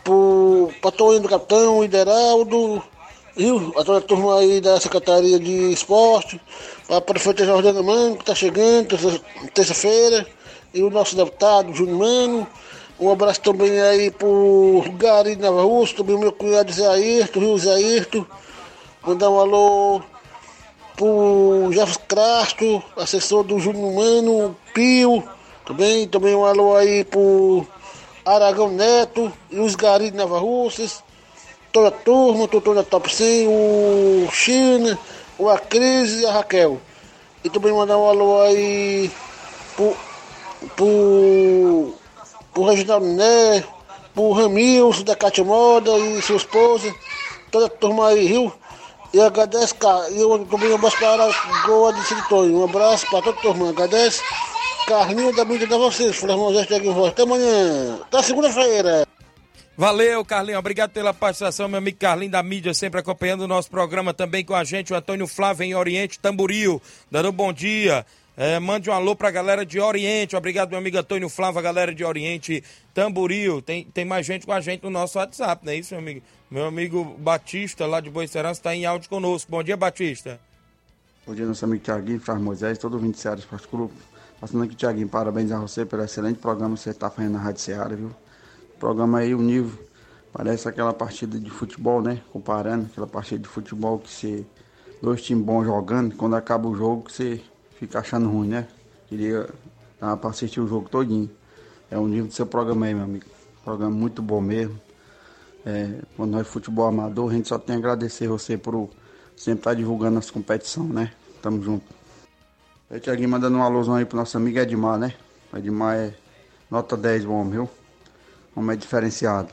pro pra Toninho do Capitão, Ideraldo, viu? A toda a turma aí da Secretaria de Esporte, pra prefeita Jordana Mano, que tá chegando, terça- terça-feira, e o nosso deputado Júnior Mano, um abraço também aí pro Gari Nova Rússia, também meu cunhado Zé Ayrton, Rio Zé Ayrton. Mandar um alô pro Jefferson Crasto, assessor do Júnior Mano, Pio. Também, também um alô aí pro Aragão Neto os Gari Nova Russas. Toda a turma, doutor da Top 100, o China, o Acris e a Raquel. E também mandar um alô aí pro, pro pro Reginaldo Né, pro Ramilson da Cátia Moda e sua esposa, toda a turma aí, viu? E agradece, cara, e eu também um abraço para a Goa de Siritonho, um abraço para toda a turma, agradece. Carlinho da mídia da vocês, Flávio Moisés de Voz. Até amanhã, até segunda-feira. Valeu, Carlinho. Obrigado pela participação, meu amigo Carlinho da mídia, sempre acompanhando o nosso programa também com a gente, o Antônio Flávio em Oriente Tamboril, dando um bom dia. É, mande um alô pra galera de Oriente. Obrigado, meu amigo Antônio Flávio, galera de Oriente Tamboril. Tem, tem mais gente com a gente no nosso WhatsApp, não é isso, meu amigo? Meu amigo Batista, lá de Boa Serança, está em áudio conosco. Bom dia, Batista. Bom dia, nosso amigo Tiaguinho, Flávio Moisés, todo o 20 Seara Esporte Clube. Passando aqui, Tiaguinho, parabéns a você pelo excelente programa que você está fazendo na Rádio Seara, viu? Programa aí, o nível, parece aquela partida de futebol, né? Comparando aquela partida de futebol que você. Dois times bons jogando, quando acaba o jogo, você fica achando ruim, né? Queria dar para assistir o jogo todinho. É o nível do seu programa aí, meu amigo. Programa muito bom mesmo. É, quando nós futebol amador, a gente só tem a agradecer você por sempre estar divulgando as competições, né? Tamo junto. Aí, Tiaguinho, mandando um alôzão aí pro nosso amigo Edmar, né? Edmar é nota 10, bom, viu? Homem é diferenciado.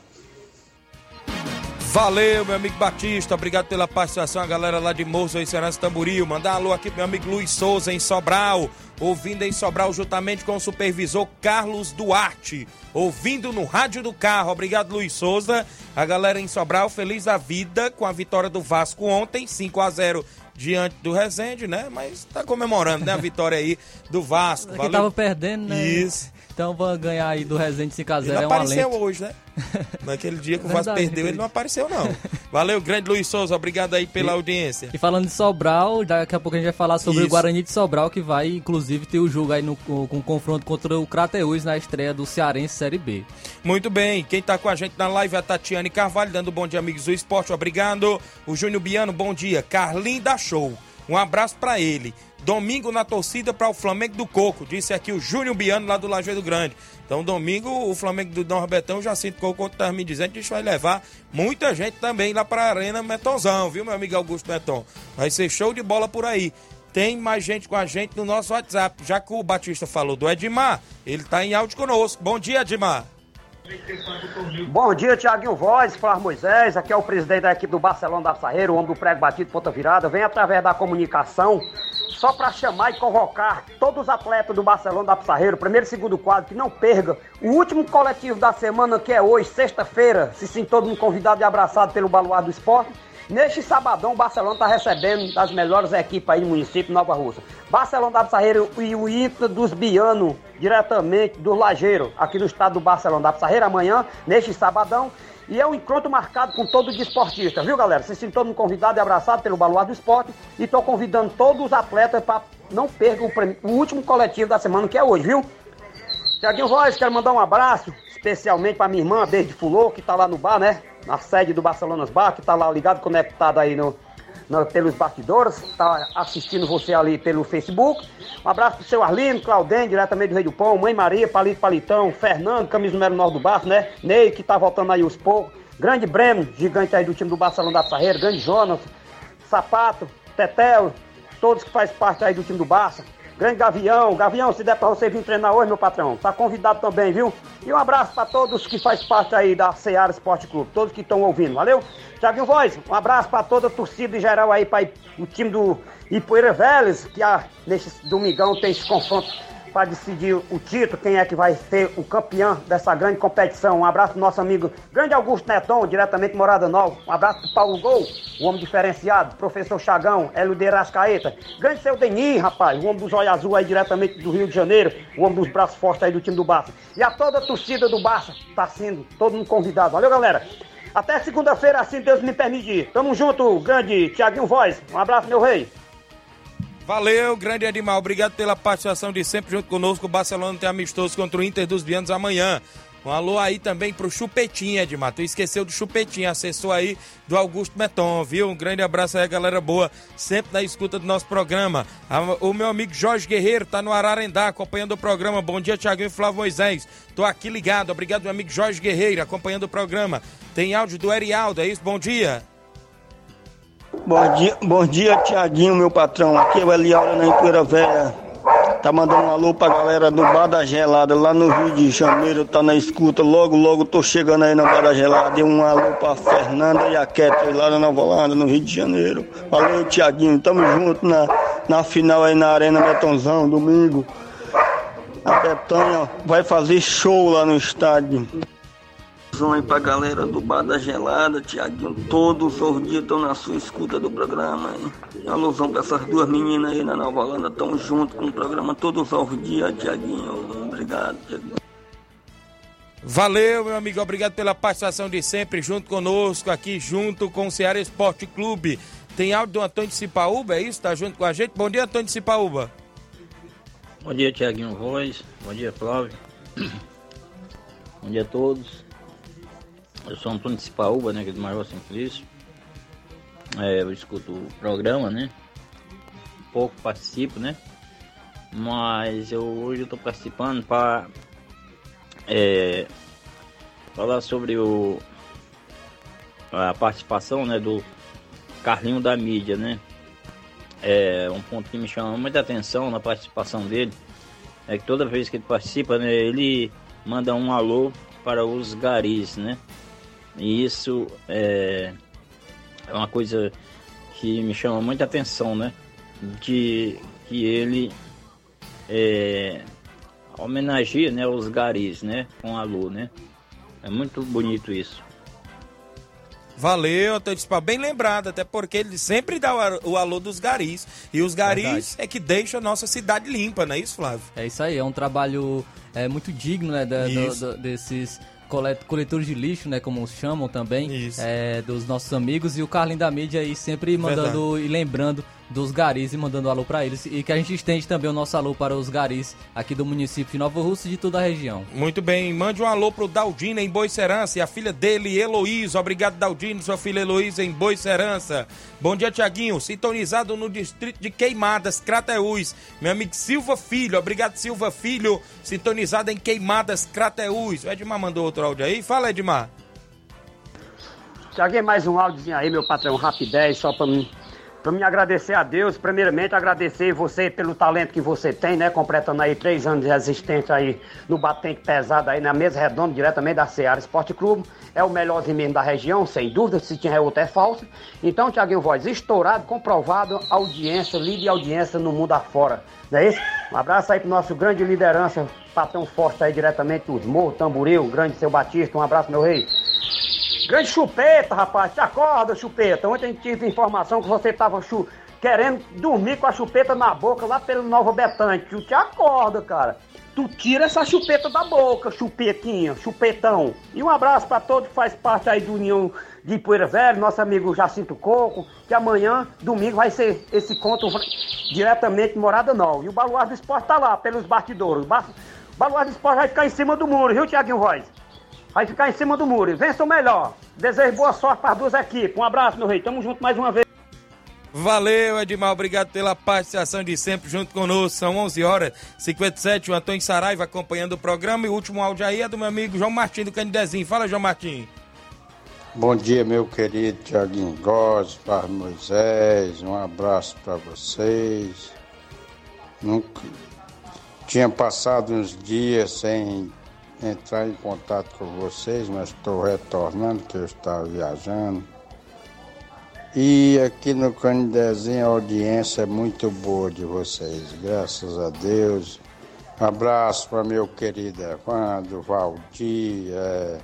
Valeu, meu amigo Batista. Obrigado pela participação. A galera lá de Moço e Serança Tamboril. Mandar um alô aqui pro meu amigo Luiz Souza, em Sobral. Ouvindo em Sobral, juntamente com o supervisor Carlos Duarte. Ouvindo no rádio do carro. Obrigado, Luiz Souza. A galera em Sobral, feliz da vida com a vitória do Vasco ontem, 5 a 0 diante do Resende, né? Mas tá comemorando, né? A vitória aí do Vasco. Que tava perdendo, né? Isso. Então vou ganhar aí do Resende 5x0. Ele é um apareceu hoje, né? Naquele dia que o Vasco perdeu, ele não apareceu, não. Valeu, grande Luiz Souza. Obrigado aí pela audiência. E falando de Sobral, daqui a pouco a gente vai falar sobre Isso. o Guarani de Sobral, que vai inclusive ter o jogo aí no, com, com confronto contra o Crateus na estreia do Cearense Série B. Muito bem, quem tá com a gente na live é a Tatiane Carvalho, dando bom dia, amigos do esporte. Obrigado. O Júnior Biano, bom dia. Carlinho da Show. Um abraço pra ele. Domingo na torcida para o Flamengo do Coco, disse aqui o Júnior Biano lá do Lajeado Grande. Então, domingo, o Flamengo do Norbertão, já sinto que o Coco tá me dizendo que a gente vai levar muita gente também lá pra Arena Metonzão, viu, meu amigo Augusto Meton? Vai ser show de bola por aí. Tem mais gente com a gente no nosso WhatsApp. Já que o Batista falou do Edmar, ele tá em áudio conosco. Bom dia, Edmar. Bom dia, Tiaguinho Voz, Flávio Moisés, aqui é o presidente da equipe do Barcelona da Sarreira, o homem do prego batido, ponta virada, vem através da comunicação só para chamar e convocar todos os atletas do Barcelona da Sarreira, primeiro e segundo quadro, que não perca o último coletivo da semana, que é hoje, sexta-feira, se sim todo mundo convidado e abraçado pelo Baluar do Esporte. Neste sabadão, o Barcelona está recebendo das melhores equipes aí do município Nova Russa. Barcelona da Sarreira e o Inter dos Biano, diretamente do Lajeiro, aqui no estado do Barcelona da Sarreira, amanhã, neste sabadão. E é um encontro marcado com todo desportista, viu galera? Vocês sintam todo convidado e abraçado pelo Baluar do Esporte. E estou convidando todos os atletas para não percam o, o último coletivo da semana, que é hoje, viu? Tiaguinho Voz, quero mandar um abraço, especialmente para minha irmã, desde Fulô, que tá lá no bar, né? Na sede do Barcelonas Bar, que tá lá ligado, conectado aí no, pelos bastidores, tá assistindo você ali pelo Facebook. Um abraço pro seu Arlindo, Claudem, diretamente do Rei do Pão, Mãe Maria, Palito Palitão, Fernando, camisa número 9 do Barço, né? Ney, que tá voltando aí aos poucos. Grande Breno, gigante aí do time do Barcelona da Sarreira, grande Jonas, Sapato, Tetel, todos que fazem parte aí do time do Barça. Grande Gavião, Gavião, se der pra você vir treinar hoje, meu patrão, tá convidado também, viu? E um abraço pra todos que fazem parte aí da Seara Esporte Clube, todos que estão ouvindo, valeu? Tiaguinho Voz, um abraço pra toda a torcida em geral aí, para o time do Ipoeira Vélez, que ah, nesse domingão tem esse confronto para decidir o título, quem é que vai ser o campeão dessa grande competição. Um abraço pro nosso amigo Grande Augusto Neton, diretamente Morada Nova. Um abraço pro Paulo Gol, o homem diferenciado, professor Chagão, Hélio de Rascaeta. Grande seu Denis, rapaz, o homem dos olhos azul aí diretamente do Rio de Janeiro, o homem dos braços fortes aí do time do Barça. E a toda a torcida do Barça tá sendo todo mundo convidado. Valeu, galera. Até segunda-feira, assim Deus me permitir. Tamo junto, grande Tiaguinho Voz. Um abraço, meu rei. Valeu, grande Edmar. Obrigado pela participação de sempre junto conosco. O Barcelona tem amistoso contra o Inter dos Bianos amanhã. Um alô aí também pro Chupetinha, Edmar. Tu esqueceu do Chupetinha, acessou aí do Augusto Meton, viu? Um grande abraço aí, galera boa, sempre na escuta do nosso programa. O meu amigo Jorge Guerreiro tá no Ararendá acompanhando o programa. Bom dia, Tiaguinho e Flávio Moisés. Tô aqui ligado. Obrigado, meu amigo Jorge Guerreiro, acompanhando o programa. Tem áudio do Erialdo, é isso? Bom dia. Bom dia, bom dia, Tiaguinho, meu patrão. Aqui é o Eliaura na Empoeira Velha. Tá mandando um alô pra galera do Bar da Gelada, lá no Rio de Janeiro, tá na escuta. Logo, logo tô chegando aí no Bar da Gelada. E um alô pra Fernanda e a Kétia lá na Nova Holanda, no Rio de Janeiro. Valeu, Tiaguinho. Tamo junto na, na final aí na Arena Betonzão, domingo. A Betânia vai fazer show lá no estádio. Alusão aí pra galera do Bar da Gelada, Tiaguinho. Todos os dias estão na sua escuta do programa. Hein? Alusão pra essas duas meninas aí na Nova Holanda. Estão junto com o programa todos os dias, Tiaguinho. Obrigado, Tiaguinho. Valeu, meu amigo. Obrigado pela participação de sempre junto conosco, aqui junto com o Ceará Esporte Clube. Tem áudio do Antônio de Cipaúba, é isso? Tá junto com a gente? Bom dia, Antônio de Cipaúba. Bom dia, Tiaguinho Voz. Bom dia, Flávio. Bom dia a todos. Eu sou Antônio de Cipaúba, né, aqui do Maior Simplício. É, eu escuto o programa, né? Pouco participo, né? Mas eu, hoje eu tô participando para falar sobre o, a participação, né, do Carlinho da mídia, né? É um ponto que me chama muita atenção na participação dele é que toda vez que ele participa, né, ele manda um alô para os garis, né? E isso é, é uma coisa que me chama muita atenção, né? De que ele é, homenageia né, os garis, né? Com a Lu, né? É muito bonito isso. Valeu, Antônio bem lembrado, até porque ele sempre dá o, o alô dos garis. E os garis Verdade. é que deixam a nossa cidade limpa, não é isso, Flávio? É isso aí, é um trabalho é, muito digno, né, da, do, do, desses coletores de lixo, né, como chamam também, é, dos nossos amigos. E o Carlinho da mídia aí sempre mandando Verdade. e lembrando dos garis e mandando alô para eles. E que a gente estende também o nosso alô para os garis aqui do município de Nova Rússia e de toda a região. Muito bem, mande um alô pro Daldino em Boicerança e a filha dele, Heloísa. Obrigado, Daldino, sua filha Heloísa em Boicerança. Bom dia, Tiaguinho. Sintonizado no distrito de Queimadas, Crateús. Meu amigo Silva Filho, obrigado, Silva Filho. Sintonizado em Queimadas, Crateús. O Edmar mandou outro áudio aí. Fala, Edmar. Tiaguinho, mais um áudiozinho aí, meu patrão, rapidez, só pra mim para me agradecer a Deus, primeiramente agradecer você pelo talento que você tem, né? Completando aí três anos de existência aí no batente pesado aí na mesa redonda, diretamente da Seara Esporte Clube. É o melhorzinho mesmo da região, sem dúvida, se tinha outra é falso. Então, Tiaguinho Voz, estourado, comprovado, audiência, líder de audiência no mundo afora. Não é isso? Um abraço aí pro nosso grande liderança, patrão forte aí diretamente dos Morros, Tamboril, grande seu Batista, um abraço, meu rei. Grande chupeta, rapaz. Te acorda, chupeta. Ontem tive informação que você estava chu... querendo dormir com a chupeta na boca lá pelo Nova Betânia. Tu te acorda, cara. Tu tira essa chupeta da boca, chupetinha, chupetão. E um abraço para todos que faz parte aí do União de Poeira Velho, nosso amigo Jacinto Coco, que amanhã, domingo, vai ser esse conto diretamente Morada Nova. E o Baluar do Esporte tá lá, pelos bastidores. O Baluar do Esporte vai ficar em cima do muro, viu, Tiaguinho Voz? Vai ficar em cima do muro. Vença o melhor. Desejo boa sorte para as duas equipes. Um abraço, meu rei. Tamo junto mais uma vez. Valeu, Edmar. Obrigado pela participação de sempre junto conosco. São 11 horas 57. O Antônio Saraiva acompanhando o programa. E o último áudio aí é do meu amigo João Martins do Canidezinho. Fala, João Martins. Bom dia, meu querido Tiaguinho Góes, para Moisés. Um abraço para vocês. Nunca tinha passado uns dias sem entrar em contato com vocês, mas estou retornando, que eu estava viajando. E aqui no Canidezinho a audiência é muito boa de vocês, graças a Deus. Um abraço para meu querido Evandro, Valdir, é,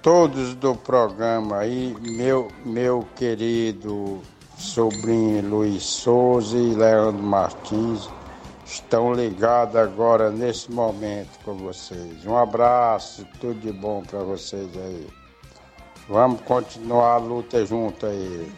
todos do programa aí, meu, meu querido sobrinho Luiz Souza e Leandro Martins estão ligados agora nesse momento com vocês. Um abraço, tudo de bom para vocês aí. Vamos continuar a luta junto aí.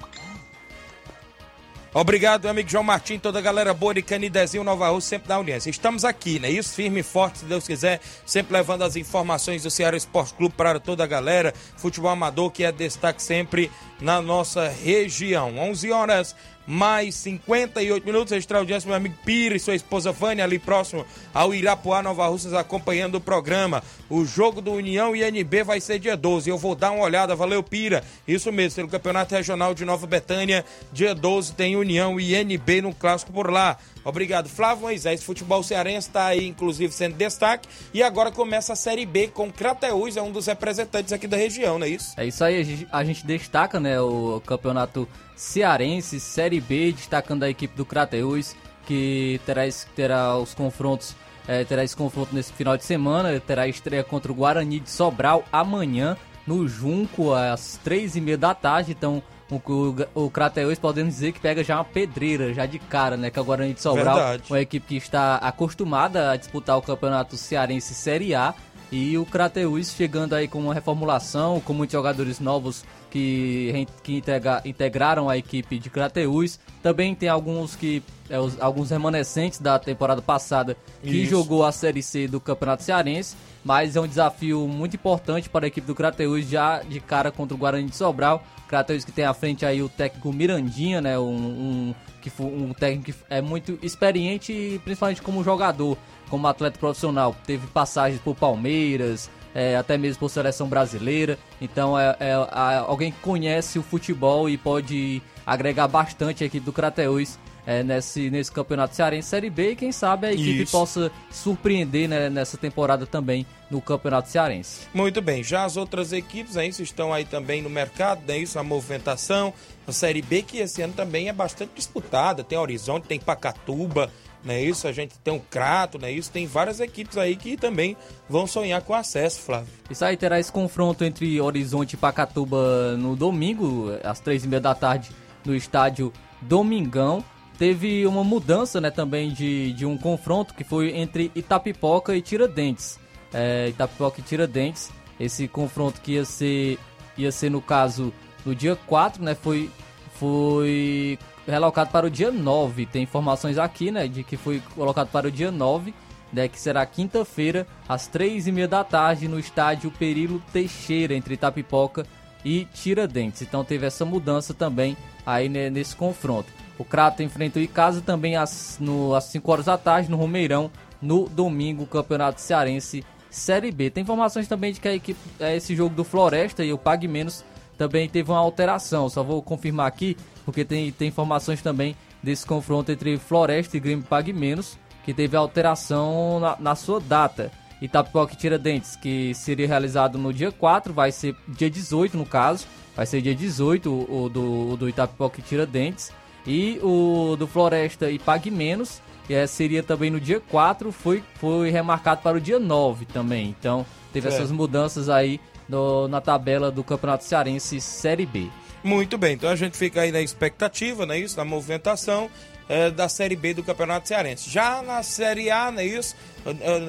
Obrigado, meu amigo João Martins, toda a galera boa de Canidezinho, Nova Rússia, sempre da audiência. Estamos aqui, né? Isso, firme e forte, se Deus quiser, sempre levando as informações do Ceará Esporte Clube para toda a galera. Futebol amador que é destaque sempre na nossa região. 11 horas mais 58 minutos. Extra audiência, meu amigo Pira e sua esposa Vânia, ali próximo ao Irapuá, Nova Russas, acompanhando o programa. O jogo do União e NB vai ser dia 12. Eu vou dar uma olhada, valeu Pira. Isso mesmo, pelo Campeonato Regional de Nova Betânia, dia 12 tem União e NB no clássico por lá. Obrigado, Flávio Moisés. Futebol cearense está aí, inclusive, sendo destaque. E agora começa a Série B com Crateús, é um dos representantes aqui da região, não é isso? É isso aí, a gente, destaca né, o campeonato cearense, Série B, destacando a equipe do Crateus, que terá, terá os confrontos, é, terá esse confronto nesse final de semana, terá estreia contra o Guarani de Sobral amanhã no Junco, às três e meia da tarde, então o, o, o Crateus podemos dizer que pega já uma pedreira, já de cara, né, que é o Guarani de Sobral, Verdade. uma equipe que está acostumada a disputar o campeonato cearense Série A, e o Crateus chegando aí com uma reformulação, com muitos jogadores novos que, que integra, integraram a equipe de Crateus. Também tem alguns que é, os, alguns remanescentes da temporada passada que Isso. jogou a Série C do Campeonato Cearense, mas é um desafio muito importante para a equipe do Crateus já de cara contra o Guarani de Sobral. Crateus que tem à frente aí o técnico Mirandinha, né, um, um que um técnico que é muito experiente, principalmente como jogador, como atleta profissional. Teve passagens por Palmeiras, é, até mesmo por seleção brasileira. Então é, é, é, alguém que conhece o futebol e pode agregar bastante a equipe do Crateus é, nesse, nesse campeonato cearense Série B e quem sabe a equipe Isso. possa surpreender né, nessa temporada também no campeonato cearense. Muito bem, já as outras equipes é isso, estão aí também no mercado, é isso, a movimentação, a Série B que esse ano também é bastante disputada, tem Horizonte, tem Pacatuba, não é isso? A gente tem o Crato, não é isso? Tem várias equipes aí que também vão sonhar com acesso, Flávio. Isso aí terá esse confronto entre Horizonte e Pacatuba no domingo, às três e meia da tarde, no estádio Domingão. Teve uma mudança né, também de, de um confronto que foi entre Itapipoca e Tiradentes. É, Itapipoca e Tiradentes. Esse confronto que ia ser, ia ser no caso, no dia 4, né? Foi, foi relocado para o dia 9. Tem informações aqui, né? De que foi colocado para o dia 9, né? Que será quinta-feira, às 3 e meia da tarde, no estádio Perilo Teixeira, entre Itapipoca e Tiradentes. Então teve essa mudança também aí né, nesse confronto. O Crato enfrenta o Icasa também às, no, às 5 horas da tarde no Romeirão, no domingo, Campeonato Cearense Série B. Tem informações também de que a equipe, é, esse jogo do Floresta e o Pague Menos também teve uma alteração. Só vou confirmar aqui, porque tem, tem informações também desse confronto entre Floresta e Grêmio Pague Menos, que teve alteração na, na sua data. Itapipoca e Tiradentes, que seria realizado no dia 4, vai ser dia 18 no caso, vai ser dia 18 o, o do, o do Itapipoca e Tiradentes. E o do Floresta e Pague Menos, é, seria também no dia 4, foi, foi remarcado para o dia 9 também. Então teve Certo. essas mudanças aí no- na tabela do Campeonato Cearense Série B. Muito bem, então a gente fica aí na expectativa, não é isso? Na movimentação eh, da Série B do Campeonato Cearense. Já na Série A, não é isso?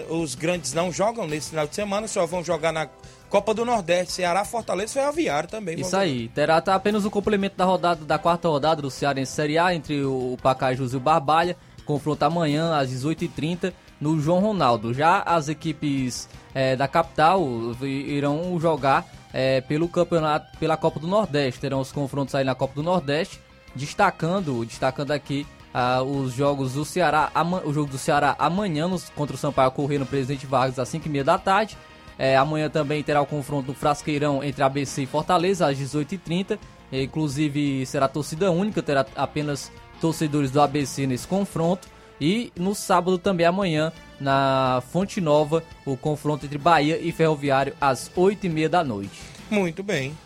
Os grandes não jogam nesse final de semana, só vão jogar na Copa do Nordeste, Ceará, Fortaleza e Ferroviário também. Isso aí, terá apenas o complemento da rodada da quarta rodada do Cearense Série A entre o Pacajus e o Barbalha. Confronto amanhã às 18h30 no João Ronaldo. Já as equipes eh, da capital irão jogar eh, pelo campeonato, pela Copa do Nordeste. Terão os confrontos aí na Copa do Nordeste, destacando, destacando aqui ah, os jogos do Ceará, o jogo do Ceará amanhã nos- contra o Sampaio correr no Presidente Vargas às 5h30 da tarde. É, amanhã também terá o confronto do Frasqueirão entre ABC e Fortaleza às 18h30. É, inclusive será torcida única, terá apenas torcedores do ABC nesse confronto. E no sábado também amanhã, na Fonte Nova, o confronto entre Bahia e Ferroviário às 8h30 da noite. Muito bem.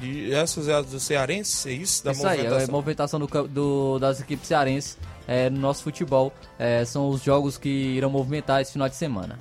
E essas é as do Cearense, é isso? Da Isso aí, é a movimentação? movimentação do, do- das equipes cearenses é, no nosso futebol. é, são os jogos que irão movimentar esse final de semana.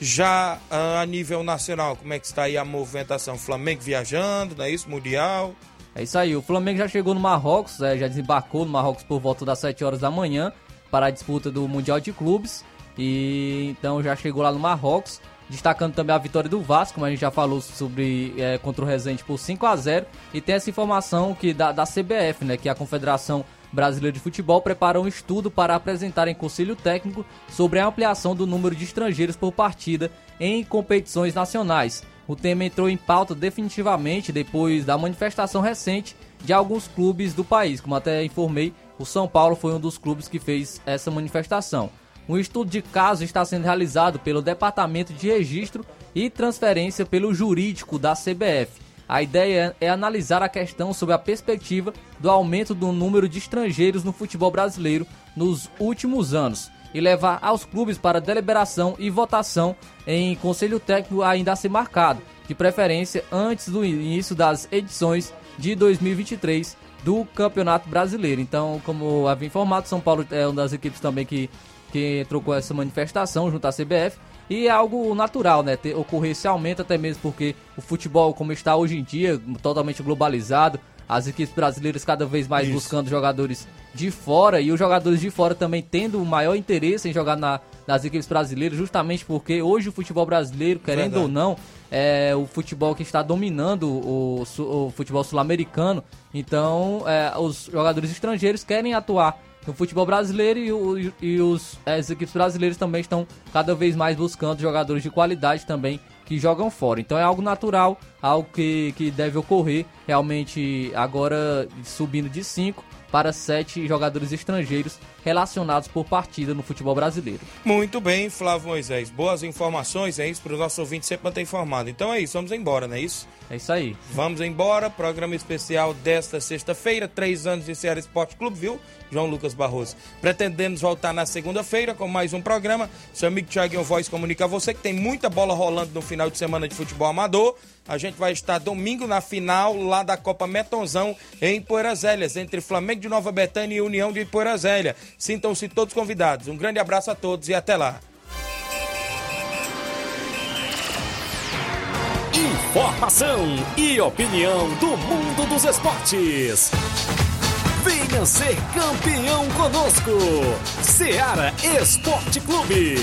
Já ah, a nível nacional, como é que está aí a movimentação? Flamengo viajando, não é isso? Mundial. É isso aí, o Flamengo já chegou no Marrocos, é, já desembarcou no Marrocos por volta das 7 horas da manhã para a disputa do Mundial de Clubes. E então já chegou lá no Marrocos, destacando também a vitória do Vasco, como a gente já falou sobre é, contra o Resende por 5 a 0 E tem essa informação que da, da CBF, né, que é a Confederação Brasileira de Futebol preparou um estudo para apresentar em conselho técnico sobre a ampliação do número de estrangeiros por partida em competições nacionais. O tema entrou em pauta definitivamente depois da manifestação recente de alguns clubes do país. Como até informei, o São Paulo foi um dos clubes que fez essa manifestação. Um estudo de caso está sendo realizado pelo Departamento de Registro e Transferência pelo Jurídico da CBF. A ideia é analisar a questão sob a perspectiva do aumento do número de estrangeiros no futebol brasileiro nos últimos anos e levar aos clubes para deliberação e votação em conselho técnico ainda a ser marcado, de preferência antes do início das edições de 2023 do Campeonato Brasileiro. Então, como havia informado, São Paulo é uma das equipes também que, que entrou com essa manifestação junto à CBF. E é algo natural, né? Ter, ocorrer esse aumento, até mesmo porque o futebol, como está hoje em dia, totalmente globalizado, as equipes brasileiras cada vez mais Isso. buscando jogadores de fora e os jogadores de fora também tendo o maior interesse em jogar na- nas equipes brasileiras, justamente porque hoje o futebol brasileiro, querendo Verdade. ou não, é o futebol que está dominando o, o futebol sul-americano. Então, é, os jogadores estrangeiros querem atuar no futebol brasileiro e, o- e os, as equipes brasileiras também estão cada vez mais buscando jogadores de qualidade também que jogam fora. Então é algo natural, algo que, que deve ocorrer realmente agora subindo de 5 para sete jogadores estrangeiros relacionados por partida no futebol brasileiro. Muito bem, Flávio Moisés. Boas informações, é isso para os nossos ouvintes sempre manter informado. Então é isso, vamos embora, não é isso? É isso aí. Vamos embora, programa especial desta sexta-feira, três anos de Ceará Esporte Clube, viu? João Lucas Barroso. Pretendemos voltar na segunda-feira com mais um programa. Seu amigo Thiaguinho Voz comunica a você que tem muita bola rolando no final de semana de futebol amador. A gente vai estar domingo na final lá da Copa Metonzão em Poeirazélias, entre Flamengo de Nova Betânia e União de Poeirazélia. Sintam-se todos convidados. Um grande abraço a todos e até lá. Informação e opinião do mundo dos esportes. Venha ser campeão conosco. Seara Esporte Clube.